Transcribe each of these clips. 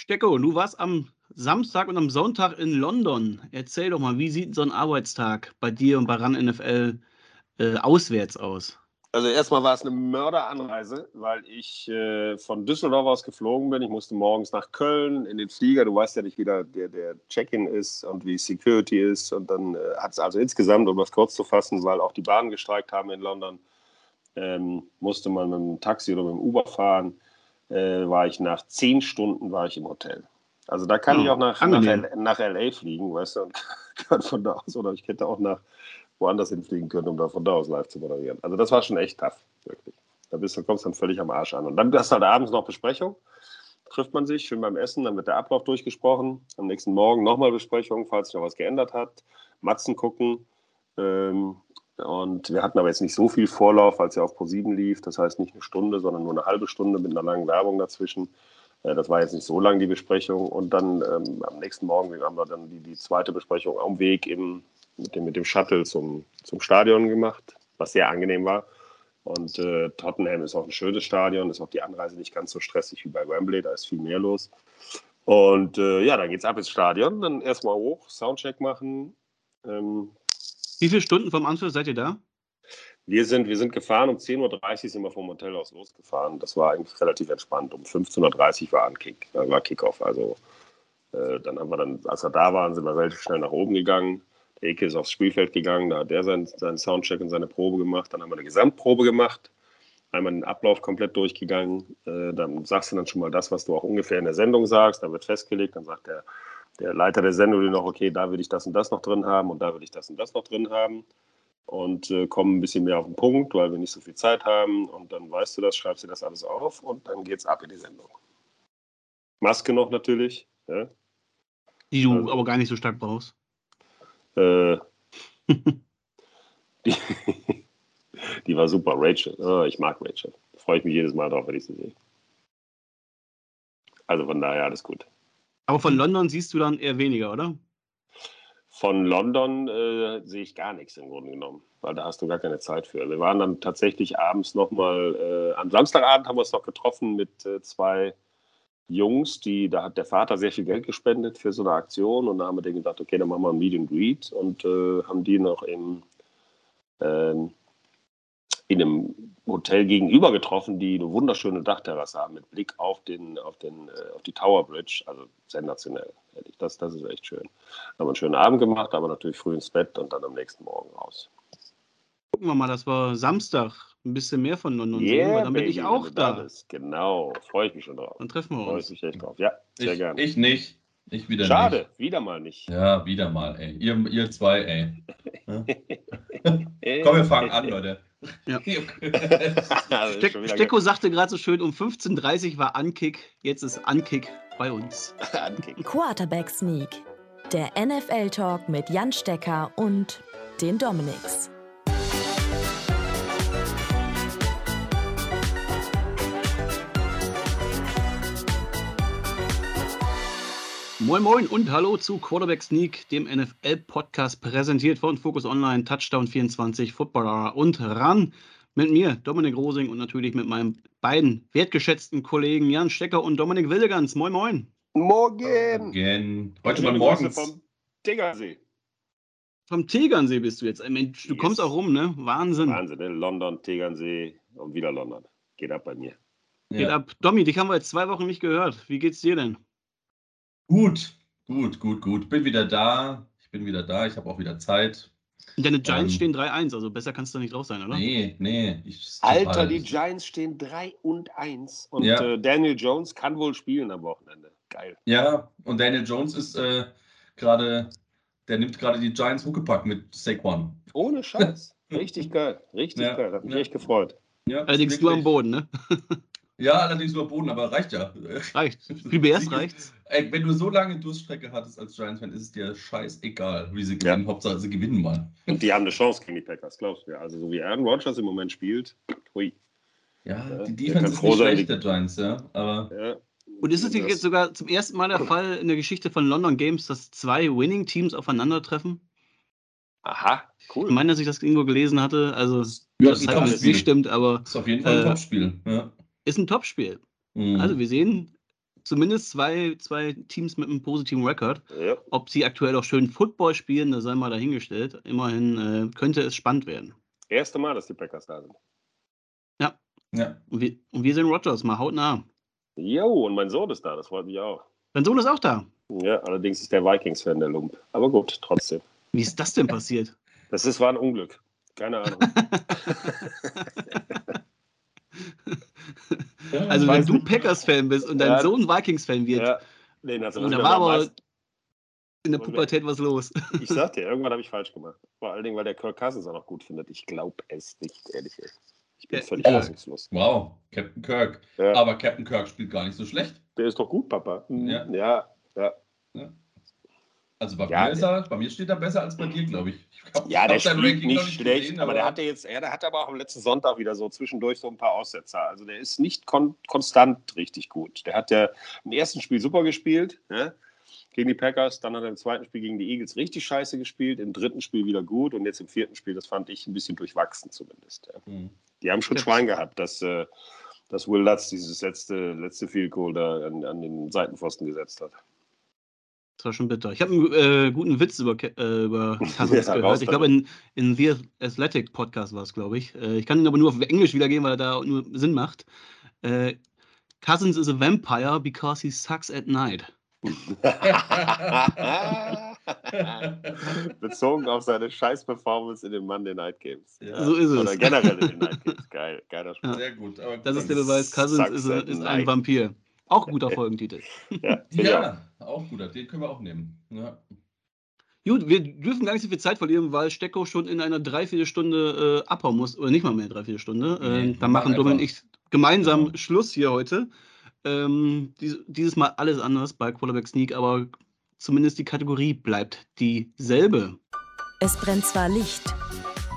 Stecko, du warst am Samstag und am Sonntag in London. Erzähl doch mal, wie sieht so ein Arbeitstag bei dir und bei RAN NFL äh, auswärts aus? Also erstmal war es eine Mörderanreise, weil ich äh, von Düsseldorf aus geflogen bin. Ich musste morgens nach Köln in den Flieger. Du weißt ja nicht, wie der, der Check-in ist und wie Security ist. Und dann äh, hat es also insgesamt, um das kurz zu fassen, weil auch die Bahnen gestreikt haben in London, ähm, musste man mit dem Taxi oder mit dem Uber fahren. Äh, war ich nach zehn Stunden war ich im Hotel. Also da kann hm, ich auch nach, nach, nach, LA fliegen, weißt du, und kann von da aus, oder ich hätte auch nach woanders hinfliegen können, um da von da aus live zu moderieren. Also das war schon echt tough, wirklich. Da bist du, kommst dann völlig am Arsch an. Und dann hast du halt abends noch Besprechung, trifft man sich, schön beim Essen, dann wird der Ablauf durchgesprochen. Am nächsten Morgen nochmal Besprechung, falls sich noch was geändert hat. Matzen gucken. Ähm, und wir hatten aber jetzt nicht so viel Vorlauf, als er auf Pro7 lief. Das heißt nicht eine Stunde, sondern nur eine halbe Stunde mit einer langen Werbung dazwischen. Äh, das war jetzt nicht so lang die Besprechung. Und dann ähm, am nächsten Morgen haben wir dann die, die zweite Besprechung am Weg im, mit, dem, mit dem Shuttle zum, zum Stadion gemacht, was sehr angenehm war. Und äh, Tottenham ist auch ein schönes Stadion, ist auch die Anreise nicht ganz so stressig wie bei Wembley, da ist viel mehr los. Und äh, ja, dann geht's ab ins Stadion, dann erstmal hoch, Soundcheck machen. Ähm, wie viele Stunden vom Anschluss seid ihr da? Wir sind, wir sind gefahren, um 10.30 Uhr sind wir vom Hotel aus losgefahren. Das war eigentlich relativ entspannt. Um 15.30 Uhr war ein Kick, äh, war Kickoff. Also äh, dann haben wir dann, als wir da waren, sind wir relativ schnell nach oben gegangen. Der Eke ist aufs Spielfeld gegangen, da hat der seinen, seinen Soundcheck und seine Probe gemacht. Dann haben wir eine Gesamtprobe gemacht, einmal den Ablauf komplett durchgegangen. Äh, dann sagst du dann schon mal das, was du auch ungefähr in der Sendung sagst. Dann wird festgelegt, dann sagt der, der Leiter der Sendung noch, okay, da will ich das und das noch drin haben und da will ich das und das noch drin haben und äh, kommen ein bisschen mehr auf den Punkt, weil wir nicht so viel Zeit haben. Und dann weißt du das, schreibst dir das alles auf und dann geht's ab in die Sendung. Maske noch natürlich. Ja? Die du also, aber gar nicht so stark brauchst. Äh, die, die, war super. Rachel. Oh, ich mag Rachel. Freue ich mich jedes Mal drauf, wenn ich sie sehe. Also von daher alles gut. Aber von London siehst du dann eher weniger, oder? Von London äh, sehe ich gar nichts im Grunde genommen, weil da hast du gar keine Zeit für. Wir waren dann tatsächlich abends nochmal, äh, am Samstagabend haben wir uns noch getroffen mit äh, zwei Jungs, die, da hat der Vater sehr viel Geld gespendet für so eine Aktion und da haben wir denen gedacht, okay, dann machen wir ein and Greet und äh, haben die noch im, ähm, in einem Hotel gegenüber getroffen, die eine wunderschöne Dachterrasse haben mit Blick auf, den, auf, den, äh, auf die Tower Bridge. Also sensationell. Das, das ist echt schön. Haben wir einen schönen Abend gemacht, aber natürlich früh ins Bett und dann am nächsten Morgen raus. Gucken wir mal, das war Samstag. Ein bisschen mehr von London yeah, sehen, weil dann bin ich auch da. Bist. Genau, freue ich mich schon drauf. Dann treffen wir uns. Freue ich mich echt drauf. Ja, sehr ich, gerne. Ich nicht. Ich wieder Schade, nicht. wieder mal nicht. Ja, wieder mal, ey. Ihr, ihr zwei, ey. Komm, wir fangen an, Leute. Ja. Steck, Stecko sagte gerade so schön, um 15.30 Uhr war Ankick, jetzt ist Ankick bei uns. Quarterback Sneak, der NFL-Talk mit Jan Stecker und den Dominics. Moin Moin und hallo zu Quarterback Sneak, dem NFL-Podcast, präsentiert von Focus Online, Touchdown 24, Footballer und RAN. Mit mir, Dominik Rosing und natürlich mit meinen beiden wertgeschätzten Kollegen Jan Stecker und Dominik Wildegans. Moin Moin. Morgen. Morgen. Heute mal morgens. Vom Tegernsee. Vom Tegernsee bist du jetzt. Mensch, du yes. kommst auch rum, ne? Wahnsinn. Wahnsinn, ne? London, Tegernsee und wieder London. Geht ab bei mir. Geht ja. ab. Domi, dich haben wir jetzt zwei Wochen nicht gehört. Wie geht's dir denn? Gut, gut, gut, gut. Bin wieder da. Ich bin wieder da. Ich habe auch wieder Zeit. Deine Giants ähm, stehen 3-1, also besser kannst du nicht drauf sein, oder? Nee, nee. Ich, Alter, die Giants stehen 3 und 1. Und ja. äh, Daniel Jones kann wohl spielen am Wochenende. Geil. Ja, und Daniel Jones ist äh, gerade, der nimmt gerade die Giants Huckepack mit Saquon. Ohne Scheiß. Richtig geil. Richtig ja. geil. Hat mich ja. echt gefreut. Ja, Allerdings du am Boden, ne? Ja, allerdings nur Boden, aber reicht ja. Reicht. Für BS reicht's. Ey, wenn du so lange Durststrecke hattest als Giants-Fan, ist es dir scheißegal, wie sie gewinnen. Ja. Hauptsache, sie gewinnen mal. Und die haben eine Chance gegen die Packers, glaubst du ja. Also, so wie Aaron Rodgers im Moment spielt, hui. Ja, die Defense ist nicht schlecht, der Giants, ja. Aber ja. Und ist es jetzt sogar zum ersten Mal der Fall in der Geschichte von London Games, dass zwei Winning-Teams aufeinandertreffen? Aha, cool. Ich meine, dass ich das irgendwo gelesen hatte. Also, ja, das, das nicht stimmt, aber. Das ist auf jeden Fall ein äh, Topspiel. Ja ist ein Topspiel. Mhm. Also wir sehen zumindest zwei, zwei Teams mit einem positiven Rekord. Ja. Ob sie aktuell auch schön Football spielen, das sei mal dahingestellt. Immerhin äh, könnte es spannend werden. Erste Mal, dass die Packers da sind. Ja. Und wir, und wir sind Rogers, mal hautnah. Jo, und mein Sohn ist da, das freut mich auch. Dein Sohn ist auch da. Ja, allerdings ist der Vikings-Fan der Lump. Aber gut, trotzdem. Wie ist das denn passiert? Das ist, war ein Unglück. Keine Ahnung. Also, wenn du. Packers-Fan bist und dein Ja. Sohn Vikings-Fan wird, ja. Nee, also, da war aber in der Pubertät was los. Ich sag dir, irgendwann habe ich falsch gemacht. Vor allen Dingen, weil der Kirk Cousins auch noch gut findet. Ich glaube es nicht, ehrlich. Ich bin Ja, völlig fassungslos. Wow, Captain Kirk. Ja. Aber Captain Kirk spielt gar nicht so schlecht. Der ist doch gut, Papa. Ja. ja. ja. Also bei, Ja, mir, ist er, bei mir steht er besser als bei dir, glaube ich. ich hab, Ja, der spielt Ranking nicht schlecht, gesehen, aber der hatte jetzt, ja, der hatte aber auch am letzten Sonntag wieder so zwischendurch so ein paar Aussetzer. Also der ist nicht kon konstant richtig gut. Der hat ja im ersten Spiel super gespielt, ne? gegen die Packers, dann hat er im zweiten Spiel gegen die Eagles richtig scheiße gespielt, im dritten Spiel wieder gut und jetzt im vierten Spiel, das fand ich ein bisschen durchwachsen zumindest. Ja. Hm. Die haben schon Ja. Schwein gehabt, dass, äh, dass Will Lutz dieses letzte, letzte Field Goal da an, an den Seitenpfosten gesetzt hat. Das war schon bitter. Ich habe einen äh, guten Witz über, äh, über Cousins Ja, gehört. Ich glaube, in, in The Athletic Podcast war es, glaube ich. Äh, ich kann ihn aber nur auf Englisch wiedergeben, weil er da nur Sinn macht. Äh, Cousins is a vampire because he sucks at night. Bezogen auf seine Scheiß-Performance in den Monday Night Games. Ja. So ist Oder es. generell in den Night Games. Geil, geiler Spruch. Sehr gut. Aber Das ist der Beweis, Cousins ist, a, ist ein Vampir. Auch ein guter Folgentitel. Ja. Ja, auch guter. Den können wir auch nehmen. Ja. Gut, wir dürfen gar nicht so viel Zeit verlieren, weil Stecko schon in einer Dreiviertelstunde äh, abhauen muss. Oder nicht mal mehr Dreiviertelstunde. Nee, äh, wir dann machen machen Domin und ich gemeinsam Genau. Schluss hier heute. Ähm, dies, dieses Mal alles anders bei Quarterback Sneak, aber zumindest die Kategorie bleibt dieselbe. Es brennt zwar Licht,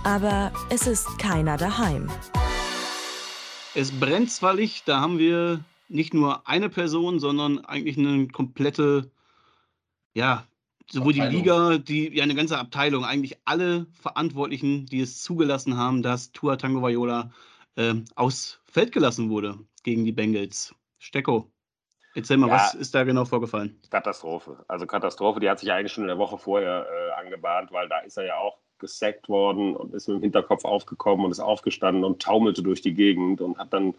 aber es ist keiner daheim. Es brennt zwar Licht, da haben wir nicht nur eine Person, sondern eigentlich eine komplette, ja, sowohl die Abteilung. Liga, die, ja, eine ganze Abteilung, eigentlich alle Verantwortlichen, die es zugelassen haben, dass Tua Tagovailoa ähm, aufs Feld gelassen wurde gegen die Bengals. Stecko, erzähl mal, Ja. was ist da genau vorgefallen? Katastrophe. Also Katastrophe, die hat sich eigentlich schon in der Woche vorher äh, angebahnt, weil da ist er ja auch gesackt worden und ist mit dem Hinterkopf aufgekommen und ist aufgestanden und taumelte durch die Gegend und hat dann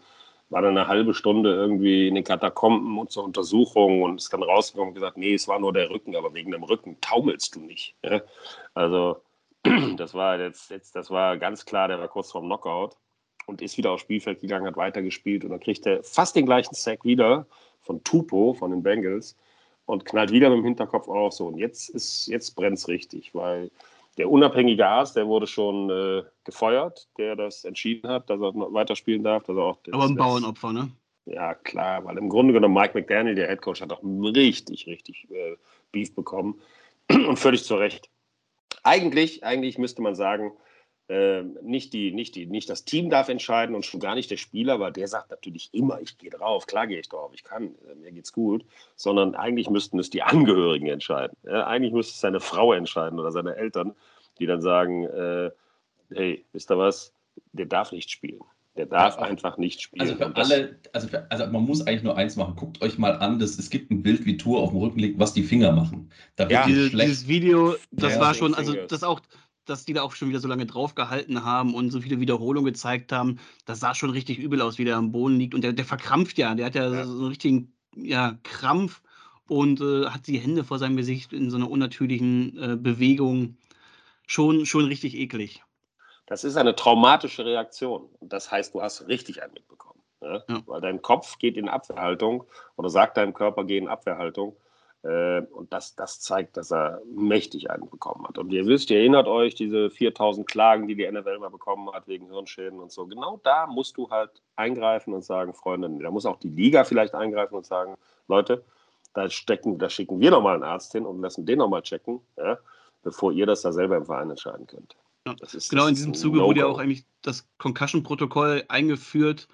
war dann eine halbe Stunde irgendwie in den Katakomben und zur Untersuchung und ist dann rausgekommen und gesagt, nee, es war nur der Rücken, aber wegen dem Rücken taumelst du nicht. Ja? Also das war jetzt, jetzt, das war ganz klar, der war kurz vorm Knockout und ist wieder aufs Spielfeld gegangen, hat weitergespielt und dann kriegt er fast den gleichen Sack wieder von Tupo, von den Bengals und knallt wieder mit dem Hinterkopf auf. So, und jetzt ist, jetzt brennt es richtig, weil der unabhängige Arzt, der wurde schon äh, gefeuert, der das entschieden hat, dass er weiterspielen darf. Dass er auch das, Aber ein Bauernopfer, ne? Ja, klar, weil im Grunde genommen Mike McDaniel, der Headcoach, hat auch richtig, richtig äh, Beef bekommen und völlig zu Recht. Eigentlich, eigentlich müsste man sagen, äh, nicht, die, nicht, die, nicht das Team darf entscheiden und schon gar nicht der Spieler, weil der sagt natürlich immer, ich gehe drauf, klar gehe ich drauf, ich kann, äh, mir geht's gut, sondern eigentlich müssten es die Angehörigen entscheiden. Ja, eigentlich müsste es seine Frau entscheiden oder seine Eltern, die dann sagen, äh, hey, wisst ihr was, der darf nicht spielen. Der darf Ja, einfach nicht spielen. Also für alle, also, für, also man muss eigentlich nur eins machen. Guckt euch mal an, das, es gibt ein Bild, wie Tour auf dem Rücken liegt, was die Finger machen. Da wird Ja. die Diese, schlecht. dieses Video, das Ja, war schon, also das auch, dass die da auch schon wieder so lange draufgehalten haben und so viele Wiederholungen gezeigt haben, das sah schon richtig übel aus, wie der am Boden liegt. Und der, der verkrampft ja, der hat ja, Ja. so einen richtigen ja, Krampf und äh, hat die Hände vor seinem Gesicht in so einer unnatürlichen äh, Bewegung. Schon, schon richtig eklig. Das ist eine traumatische Reaktion. Und das heißt, du hast richtig einen mitbekommen. Ne? Ja. Weil dein Kopf geht in Abwehrhaltung oder sagt deinem Körper, geh in Abwehrhaltung. Äh, und das, das zeigt, dass er mächtig einen bekommen hat. Und ihr wisst, ihr erinnert euch, diese 4000 Klagen, die die NFL mal bekommen hat wegen Hirnschäden und so. Genau da musst du halt eingreifen und sagen, Freunde, da muss auch die Liga vielleicht eingreifen und sagen, Leute, da, stecken, da schicken wir nochmal einen Arzt hin und lassen den nochmal checken, ja, bevor ihr das da selber im Verein entscheiden könnt. Ja. Genau, in diesem Zuge wurde ja auch eigentlich das Concussion-Protokoll eingeführt.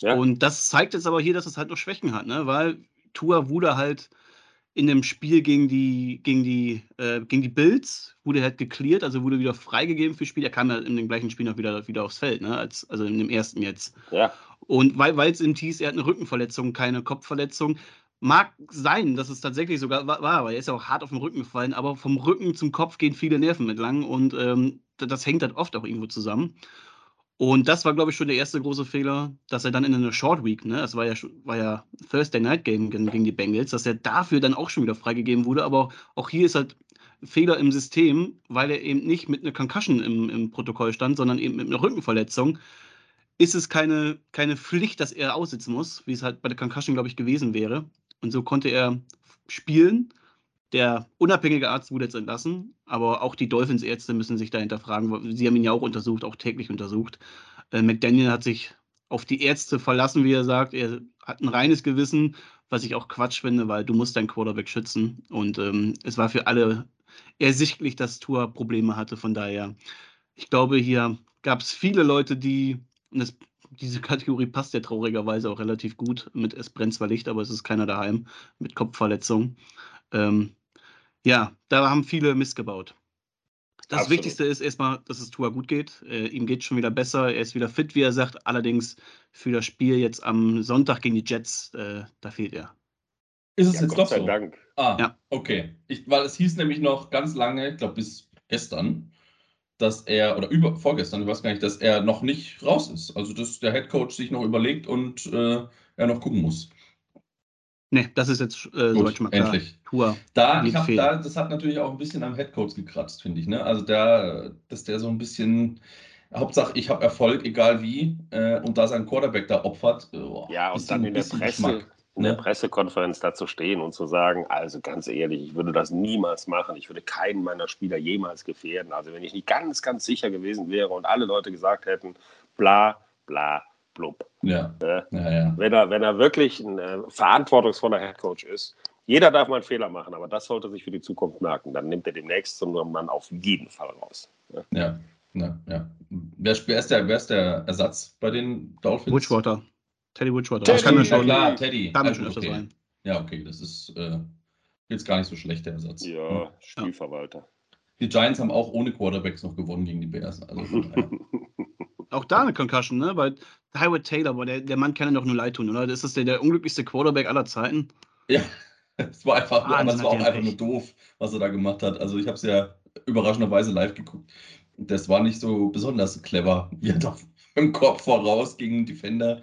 Ja. Und das zeigt jetzt aber hier, dass es halt noch Schwächen hat, ne? weil Tua wurde halt in dem Spiel gegen die, gegen die, äh, gegen die Bills, wurde halt geklärt, also wurde wieder freigegeben fürs Spiel. Er kam ja in dem gleichen Spiel noch wieder, wieder aufs Feld, ne? Als, also in dem ersten jetzt. Ja, Und weil weil es im hieß, er hat eine Rückenverletzung, keine Kopfverletzung, Mag sein, dass es tatsächlich sogar war, aber er ist ja auch hart auf den Rücken gefallen, aber vom Rücken zum Kopf gehen viele Nerven entlang und ähm, das hängt halt oft auch irgendwo zusammen. Und das war, glaube ich, schon der erste große Fehler, dass er dann in einer Short Week, ne, das war ja, war ja Thursday Night Game gegen die Bengals, dass er dafür dann auch schon wieder freigegeben wurde. Aber auch hier ist halt Fehler im System, weil er eben nicht mit einer Concussion im, im Protokoll stand, sondern eben mit einer Rückenverletzung ist es keine, keine Pflicht, dass er aussitzen muss, wie es halt bei der Concussion, glaube ich, gewesen wäre. Und so konnte er spielen. Der unabhängige Arzt wurde jetzt entlassen, aber auch die Dolphins-Ärzte müssen sich dahinter fragen. Sie haben ihn ja auch untersucht, auch täglich untersucht. Äh, McDaniel hat sich auf die Ärzte verlassen, wie er sagt. Er hat ein reines Gewissen, was ich auch Quatsch finde, weil du musst deinen Quarterback schützen. Und ähm, es war für alle ersichtlich, dass Tour Probleme hatte. Von daher, ich glaube, hier gab es viele Leute, die, und das diese Kategorie passt ja traurigerweise auch relativ gut. Mit Es brennt zwar Licht, aber es ist keiner daheim mit Kopfverletzung. Ähm, ja, da haben viele missgebaut. Das Absolut. Wichtigste ist erstmal, dass es Tua gut geht. Äh, ihm geht es schon wieder besser. Er ist wieder fit, wie er sagt. Allerdings für das Spiel jetzt am Sonntag gegen die Jets, äh, da fehlt er. Ist es ja, jetzt Gott doch sei so? Dank. Ah, ja. okay. Ich, weil es hieß nämlich noch ganz lange, ich glaube bis gestern, dass er, oder über, vorgestern, ich weiß gar nicht, dass er noch nicht raus ist. Also, dass der Headcoach sich noch überlegt und äh, er noch gucken muss. Nee, das ist jetzt äh, Gut, soweit schon mal klar. Endlich. Tour. Da, ich hab, da, das hat natürlich auch ein bisschen am Headcoach gekratzt, finde ich. Ne? Also, der, dass der so ein bisschen. Hauptsache, ich habe Erfolg, egal wie, äh, und da sein Quarterback da opfert. Oh, ja, und dann in der Presse, Geschmack in der Pressekonferenz da zu stehen und zu sagen, also ganz ehrlich, ich würde das niemals machen, ich würde keinen meiner Spieler jemals gefährden. Also wenn ich nicht ganz, ganz sicher gewesen wäre und alle Leute gesagt hätten, bla, bla, blub. Ja. Äh, ja, ja. Wenn, er, wenn er wirklich ein äh, verantwortungsvoller Headcoach ist, jeder darf mal einen Fehler machen, aber das sollte sich für die Zukunft merken. Dann nimmt er demnächst so einen Mann auf jeden Fall raus. Ja, ja, ja. ja. Wer, wer, ist der, wer ist der Ersatz bei den Dolphins? Witchwater. Teddy Bridgewater. Teddy, das kann man schon, ja, klar, Teddy. Kann man schon öfter okay. sein. Ja, okay, das ist äh, jetzt gar nicht so schlecht, der Ersatz. Ja, Spielverwalter. Die Giants haben auch ohne Quarterbacks noch gewonnen gegen die Bears. Also, auch da eine Concussion, ne? Weil Howard Taylor, boah, der, der Mann kann ja doch nur leid tun, oder? Das ist der, der unglücklichste Quarterback aller Zeiten. Ja, es war einfach, ah, das war auch einfach nur doof, was er da gemacht hat. Also ich habe es ja überraschenderweise live geguckt. Das war nicht so besonders clever, wie er da im Kopf voraus gegen Defender.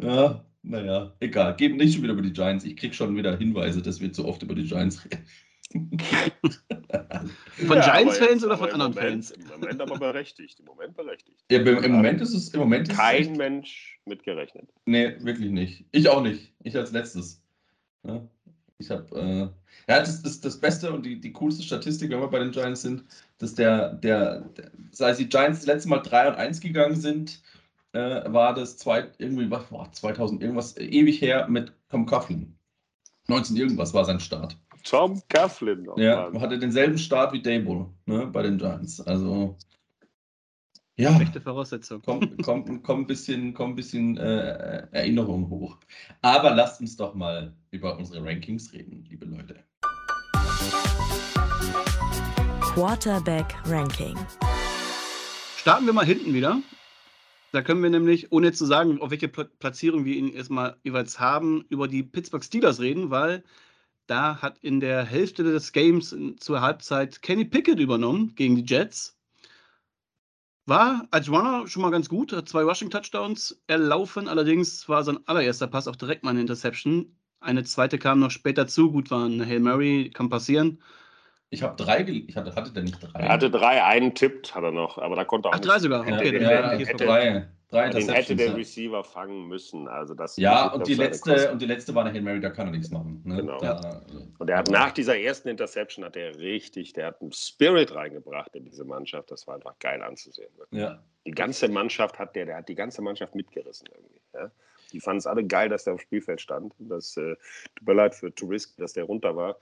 Ja, naja, egal. Geben nicht schon wieder über die Giants. Ich krieg schon wieder Hinweise, dass wir zu oft über die Giants reden. Von ja, Giants-Fans oder von anderen Moment, Fans? Im Moment aber berechtigt. Im Moment berechtigt. Ja, im Moment ist es. Im Moment Kein echt... Mensch mitgerechnet. Nee, wirklich nicht. Ich auch nicht. Ich als letztes. Ja, ich habe. Äh, ja, das ist das Beste und die, die coolste Statistik, wenn wir bei den Giants sind, dass der, der, der seit die Giants das letzte Mal 3 und 1 gegangen sind, äh, war das zwei, irgendwie, was, boah, 2000 irgendwas, ewig her mit Tom Coughlin. 19 irgendwas war sein Start. Tom Coughlin. Ja, Mann. hatte denselben Start wie Dable ne, bei den Giants. Also ja. Schlechte Voraussetzung. Kommt komm, komm ein bisschen, komm ein bisschen äh, Erinnerung hoch. Aber lasst uns doch mal über unsere Rankings reden, liebe Leute. Quarterback Ranking. Starten wir mal hinten wieder. Da können wir nämlich, ohne zu sagen, auf welche Platzierung wir ihn erstmal jeweils haben, über die Pittsburgh Steelers reden, weil da hat in der Hälfte des Games zur Halbzeit Kenny Pickett übernommen gegen die Jets. War als Runner schon mal ganz gut, hat zwei Rushing-Touchdowns erlaufen, allerdings war sein allererster Pass auch direkt mal eine Interception. Eine zweite kam noch später zu, gut war ein Hail Mary, kann passieren. Ich habe drei, ich hatte, hatte der nicht drei? Er hatte drei, einen tippt hat er noch, aber da konnte er auch Ach, drei sogar, okay. Den, ja, hätte, drei, drei den hätte der Receiver fangen müssen. Also das ja, und die, letzte, und die letzte war eine Hail Mary, da kann er nichts machen. Ne? Genau. Da, und er hat nach dieser ersten Interception, hat er richtig, der hat einen Spirit reingebracht in diese Mannschaft. Das war einfach geil anzusehen. Ne? Ja. Die ganze Mannschaft hat der, der hat die ganze Mannschaft mitgerissen irgendwie. Ja? Die fanden es alle geil, dass der auf dem Spielfeld stand. Das äh, tut mir leid für Tourist, dass der runter war.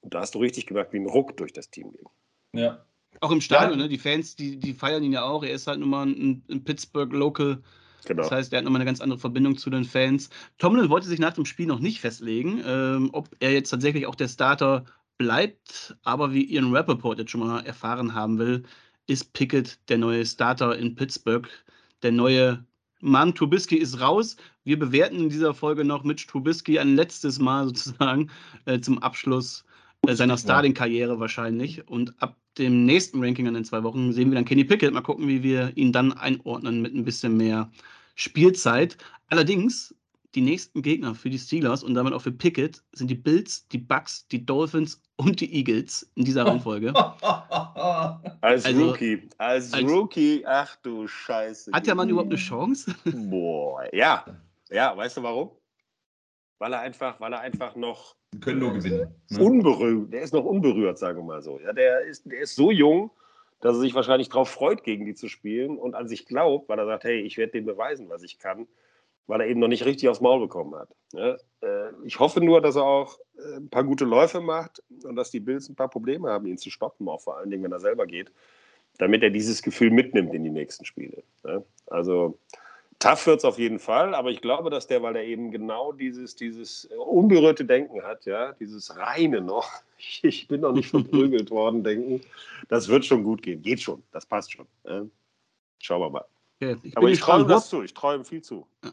Und da hast du richtig gemerkt, wie ein Ruck durch das Team ging. Ja. Auch im Stadion, ja. ne? die Fans, die, die feiern ihn ja auch. Er ist halt nun mal ein, ein Pittsburgh Local. Genau. Das heißt, er hat nochmal eine ganz andere Verbindung zu den Fans. Tomlin wollte sich nach dem Spiel noch nicht festlegen, ähm, ob er jetzt tatsächlich auch der Starter bleibt. Aber wie Ian Rappaport jetzt schon mal erfahren haben will, ist Pickett der neue Starter in Pittsburgh, der neue Mann, Trubisky ist raus. Wir bewerten in dieser Folge noch Mitch Trubisky ein letztes Mal sozusagen äh, zum Abschluss seiner Starting-Karriere wahrscheinlich. Und ab dem nächsten Ranking in den zwei Wochen sehen wir dann Kenny Pickett. Mal gucken, wie wir ihn dann einordnen mit ein bisschen mehr Spielzeit. Allerdings die nächsten Gegner für die Steelers und damit auch für Pickett sind die Bills, die Bucks, die Dolphins und die Eagles in dieser Reihenfolge. als also, Rookie, als, als, Rookie, ach du Scheiße. Hat der Mann überhaupt eine Chance? Boah, ja. Ja, weißt du warum? Weil er einfach, weil er einfach noch können nur gewinnen. Ne? Unberührt, der ist noch unberührt, sagen wir mal so. Ja, der, ist, der ist so jung, dass er sich wahrscheinlich darauf freut, gegen die zu spielen und an sich glaubt, weil er sagt, hey, ich werde dem beweisen, was ich kann weil er eben noch nicht richtig aufs Maul bekommen hat. Ja, äh, ich hoffe nur, dass er auch äh, ein paar gute Läufe macht und dass die Bills ein paar Probleme haben, ihn zu stoppen, auch vor allen Dingen, wenn er selber geht, damit er dieses Gefühl mitnimmt in die nächsten Spiele. Ja, also tough wird es auf jeden Fall, aber ich glaube, dass der, weil er eben genau dieses, dieses unberührte Denken hat, ja, dieses reine noch, ich bin noch nicht verprügelt worden, denken, das wird schon gut gehen. Geht schon, das passt schon. Ja. Schauen wir mal. Okay, ich aber ich träume das zu, ich träume viel zu. Ja.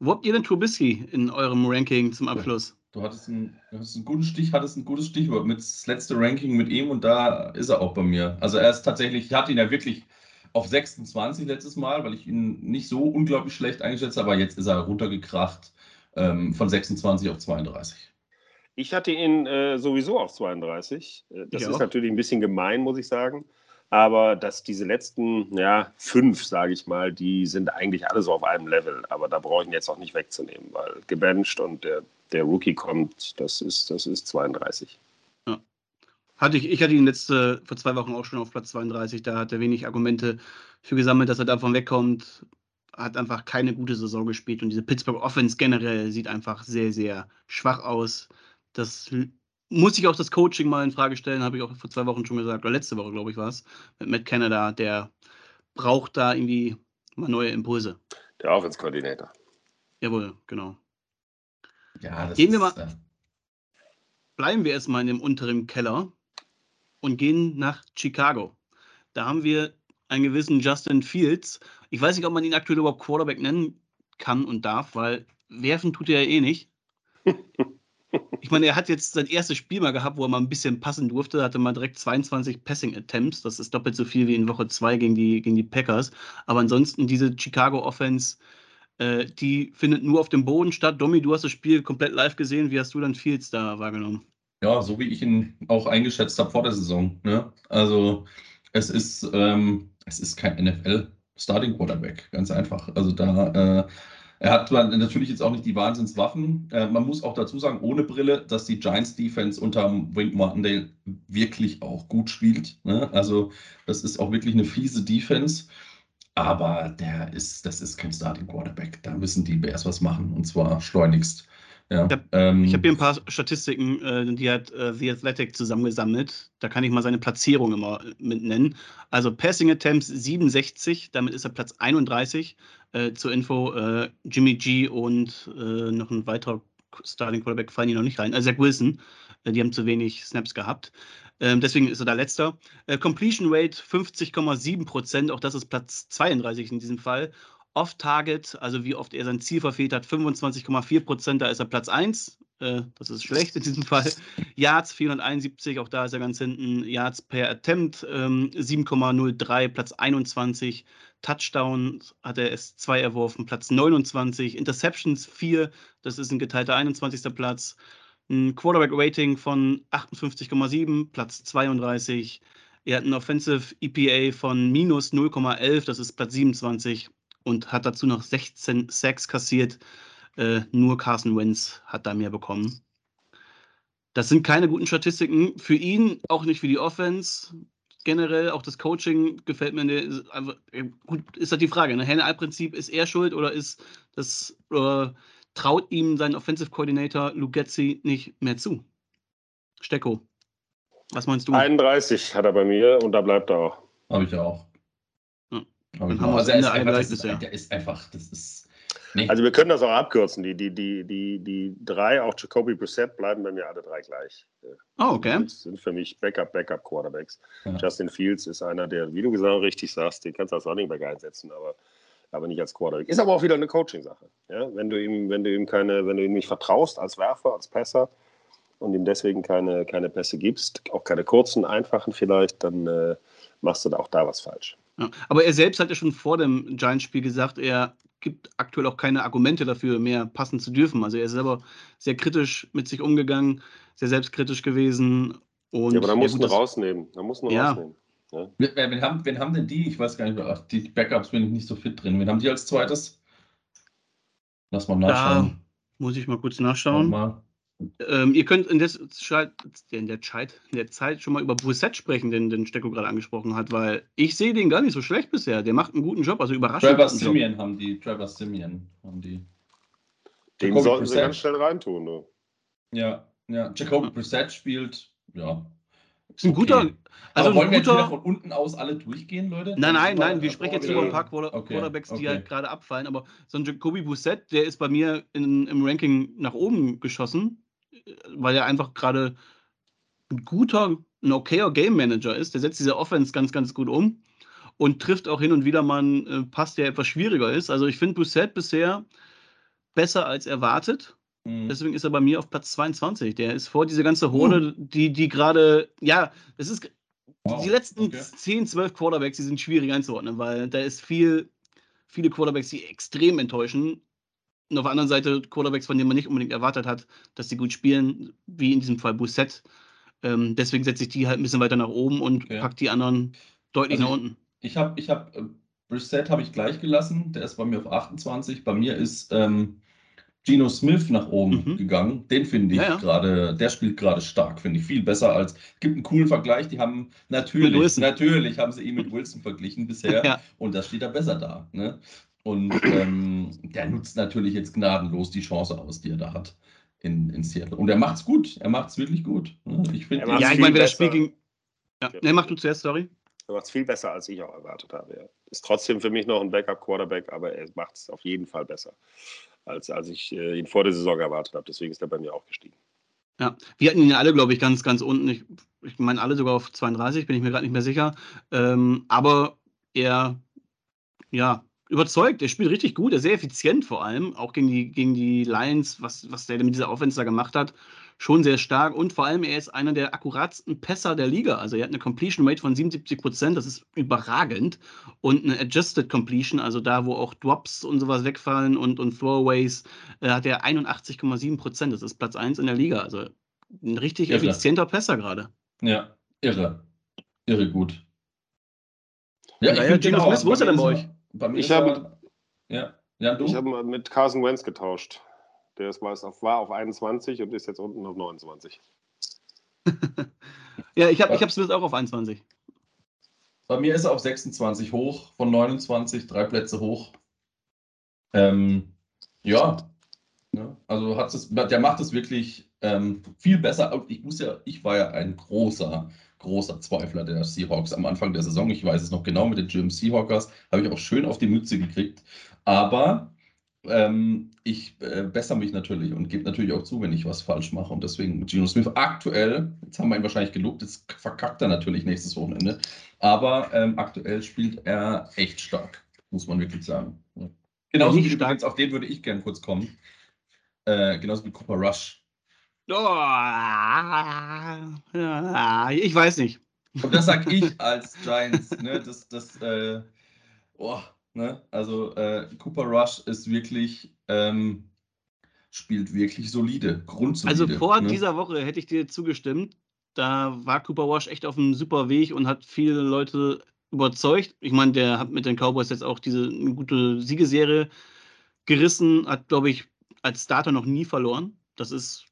Wo habt ihr denn Trubisky in eurem Ranking zum Abschluss? Du hattest einen, du hattest einen guten Stich, hattest ein gutes Stichwort mit das letzte Ranking mit ihm und da ist er auch bei mir. Also er ist tatsächlich, ich hatte ihn ja wirklich auf 26 letztes Mal, weil ich ihn nicht so unglaublich schlecht eingeschätzt habe, aber jetzt ist er runtergekracht ähm, von 26 auf 32. Ich hatte ihn äh, sowieso auf 32. Äh, das ich ist auch. natürlich ein bisschen gemein, muss ich sagen. Aber dass diese letzten ja, fünf, sage ich mal, die sind eigentlich alle so auf einem Level. Aber da brauche ich ihn jetzt auch nicht wegzunehmen, weil gebencht und der, der Rookie kommt, das ist, das ist 32. Hatte ich, ich hatte ihn letzte, vor zwei Wochen auch schon auf Platz 32. Da hat er wenig Argumente für gesammelt, dass er davon wegkommt. Hat einfach keine gute Saison gespielt und diese Pittsburgh Offense generell sieht einfach sehr, sehr schwach aus. Das muss ich auch das Coaching mal in Frage stellen, habe ich auch vor zwei Wochen schon gesagt, oder letzte Woche, glaube ich, war es, mit Matt Canada, der braucht da irgendwie mal neue Impulse. Der Offense-Koordinator. Jawohl, genau. Ja, das gehen wir mal, äh, bleiben wir erstmal in dem unteren Keller und gehen nach Chicago. Da haben wir einen gewissen Justin Fields. Ich weiß nicht, ob man ihn aktuell überhaupt Quarterback nennen kann und darf, weil werfen tut er ja eh nicht. Ich meine, er hat jetzt sein erstes Spiel mal gehabt, wo er mal ein bisschen passen durfte. Hatte mal direkt 22 Passing Attempts. Das ist doppelt so viel wie in Woche 2 gegen die, gegen die Packers. Aber ansonsten, diese Chicago Offense, äh, die findet nur auf dem Boden statt. Domi, du hast das Spiel komplett live gesehen. Wie hast du dann Fields da wahrgenommen? Ja, so wie ich ihn auch eingeschätzt habe vor der Saison. Ne? Also, es ist, ähm, es ist kein NFL. Starting Quarterback, ganz einfach. Also da äh, er hat natürlich jetzt auch nicht die Wahnsinnswaffen. Äh, man muss auch dazu sagen, ohne Brille, dass die Giants Defense unter Wink Martindale wirklich auch gut spielt. Ne? Also, das ist auch wirklich eine fiese Defense. Aber der ist, das ist kein Starting Quarterback. Da müssen die Bears was machen und zwar schleunigst. Ja, ich habe ähm, hab hier ein paar Statistiken, äh, die hat äh, The Athletic zusammengesammelt. Da kann ich mal seine Platzierung immer mit nennen. Also Passing Attempts 67, damit ist er Platz 31. Äh, zur Info, äh, Jimmy G und äh, noch ein weiterer Starting Quarterback fallen hier noch nicht rein. Also Zach Wilson, äh, die haben zu wenig Snaps gehabt. Ähm, deswegen ist er da letzter. Completion Rate 50,7 Prozent, auch das ist Platz 32 in diesem Fall. Off-Target, also wie oft er sein Ziel verfehlt hat, 25,4 Prozent, da ist er Platz 1. Äh, das ist schlecht in diesem Fall. Yards 471, auch da ist er ganz hinten. Yards per Attempt ähm, 7,03, Platz 21. Touchdowns hat er s 2 erworfen, Platz 29. Interceptions 4, das ist ein geteilter 21. Platz. Ein Quarterback-Rating von 58,7, Platz 32. Er hat ein Offensive EPA von minus 0,11, das ist Platz 27 und hat dazu noch 16 Sacks kassiert. Äh, nur Carson Wentz hat da mehr bekommen. Das sind keine guten Statistiken für ihn, auch nicht für die Offense. Generell auch das Coaching gefällt mir. Ne, einfach, gut, ist halt die Frage. Ne? Henne-Prinzip, ist er schuld oder ist das, äh, traut ihm sein Offensive Coordinator Lugetzi nicht mehr zu? Stecko, was meinst du? 31 hat er bei mir und da bleibt er auch. Habe ich auch. Dann haben wir also Ende eingeleitet. Ist, der ist einfach, das ist. Nee. Also wir können das auch abkürzen. Die, die, die, die, die drei, auch Jacoby Brissett, bleiben bei mir alle drei gleich. Oh, okay. Das sind für mich Backup, Backup Quarterbacks. Ja. Justin Fields ist einer, der, wie du gesagt richtig sagst, den kannst du als Running Back einsetzen, aber aber nicht als Quarterback. Ist aber auch wieder eine Coaching-Sache. Ja? Wenn du ihm, wenn du ihm keine, wenn du ihm nicht vertraust als Werfer, als Pässer und ihm deswegen keine, keine Pässe gibst, auch keine kurzen, einfachen vielleicht, dann äh, machst du da auch da was falsch. Ja, aber er selbst hat ja schon vor dem Giants-Spiel gesagt, er gibt aktuell auch keine Argumente dafür, mehr passen zu dürfen. Also er ist selber sehr kritisch mit sich umgegangen, sehr selbstkritisch gewesen. Und ja, aber da du das- rausnehmen. Da musst du Ja. rausnehmen. Ja. Wen, wen, haben, wen haben denn die? Ich weiß gar nicht mehr. Ach, die Backups bin ich nicht so fit drin. Wen haben die als zweites? Lass mal Da nachschauen. muss ich mal kurz Schau nachschauen. mal. Ähm, ihr könnt in der, Zeit, in, der Zeit, in der Zeit schon mal über Brissett sprechen, den, den Stecko gerade angesprochen hat, weil ich sehe den gar nicht so schlecht bisher. Der macht einen guten Job, also überraschend. Trevor. Simeon haben die. Trevor Simeon haben die. Den Jacoby sollten sie Brissett. ganz schnell reintun. Du. Ja, ja. Jacoby Brissett spielt. Ja. Ist ein guter, Okay. also Aber wollen ein wir jetzt guter. von unten aus alle durchgehen, Leute? Nein, nein, nein, wir sprechen jetzt über ein paar Quarter Okay, Quarterbacks, die okay. halt gerade abfallen, aber so ein Jacoby Brissett, der ist bei mir in, im Ranking nach oben geschossen, weil er einfach gerade ein guter, ein okayer Game Manager ist. Der setzt diese Offense ganz, ganz gut um und trifft auch hin und wieder mal einen äh, Pass, der etwas schwieriger ist. Also ich finde Brissett bisher besser als erwartet. Mhm. Deswegen ist er bei mir auf Platz 22. Der ist vor diese ganze Horde, die, die gerade, ja, es ist Wow, die letzten okay. 10, 12 Quarterbacks, die sind schwierig einzuordnen, weil da ist viel, viele Quarterbacks, die extrem enttäuschen. Und auf der anderen Seite Quarterbacks, von denen man nicht unbedingt erwartet hat, dass sie gut spielen, wie in diesem Fall Busset. Ähm, deswegen setze ich die halt ein bisschen weiter nach oben und Okay. pack die anderen deutlich Also nach unten. Ich habe, ich habe, äh, Brissett habe ich gleich gelassen. Der ist bei mir auf 28. Bei mir ist ähm, Geno Smith nach oben Mhm. gegangen. Den finde ich Ja, ja. gerade, der spielt gerade stark, finde ich viel besser als. Gibt einen coolen Vergleich. Die haben natürlich, natürlich haben sie ihn mit Wilson verglichen bisher. Ja. Und da steht er besser da. Ne? Und ähm, der nutzt natürlich jetzt gnadenlos die Chance aus, die er da hat in, in Seattle. Und er macht's gut. Er macht's wirklich gut. Ne? Ich finde, Er Ja, ich meine, wer das. Spiel ging. Ja, Ja. ne, mach du zuerst, sorry. Er macht es viel besser, als ich auch erwartet habe. Ja. Ist trotzdem für mich noch ein Backup-Quarterback, aber er macht es auf jeden Fall besser, als, als ich äh, ihn vor der Saison erwartet habe. Deswegen ist er bei mir auch gestiegen. Ja, wir hatten ihn ja alle, glaube ich, ganz, ganz unten. Ich, ich meine, alle sogar auf 32, bin ich mir gerade nicht mehr sicher. Ähm, aber er, ja, überzeugt. Er spielt richtig gut, er ist sehr effizient vor allem, auch gegen die, gegen die Lions, was, was der mit dieser Offense da gemacht hat. Schon sehr stark und vor allem, er ist einer der akkuratsten Pässer der Liga. Also, er hat eine Completion Rate von 77 Prozent, das ist überragend. Und eine Adjusted Completion, also da, wo auch Drops und sowas wegfallen und, und Throwaways, äh, hat er 81,7 Prozent. Das ist Platz 1 in der Liga. Also, ein richtig Irre. effizienter Pässer gerade. Ja, irre. Irre gut. Ja, ja, find Geno genau, Smith, wo ist er denn bei euch? Bei mir Ich habe- Ja, ja? Ich habe mit Carson Wentz getauscht. Der ist meist auf, war auf 21 und ist jetzt unten auf 29. Ja, ich habe Ja. ich hab Smith auch auf 21. Bei mir ist er auf 26 hoch, von 29, drei Plätze hoch. Ähm, ja, ne? also hat es, der macht es wirklich ähm, viel besser. Ich muss ja, ich war ja ein großer, großer Zweifler der Seahawks am Anfang der Saison. Ich weiß es noch genau mit den Jim Seahawkers, habe ich auch schön auf die Mütze gekriegt. Aber ähm, ich äh, bessere mich natürlich und gebe natürlich auch zu, wenn ich was falsch mache. Und deswegen Geno Smith aktuell, jetzt haben wir ihn wahrscheinlich gelobt, jetzt verkackt er natürlich nächstes Wochenende. Aber ähm, aktuell spielt er echt stark, muss man wirklich sagen. Genauso wie stark. auf den würde ich gern kurz kommen. Äh, genauso wie Cooper Rush. Oh, ich weiß nicht. Und das sag ich als Giants. Ne? Das, das, äh, oh, ne? Also äh, Cooper Rush ist wirklich, ähm, spielt wirklich solide, grundsolide. Also vor ne? dieser Woche hätte ich dir zugestimmt. Da war Cooper Wash echt auf einem super Weg und hat viele Leute überzeugt. Ich meine, der hat mit den Cowboys jetzt auch diese eine gute Siegeserie gerissen, hat, glaube ich, als Starter noch nie verloren. Das ist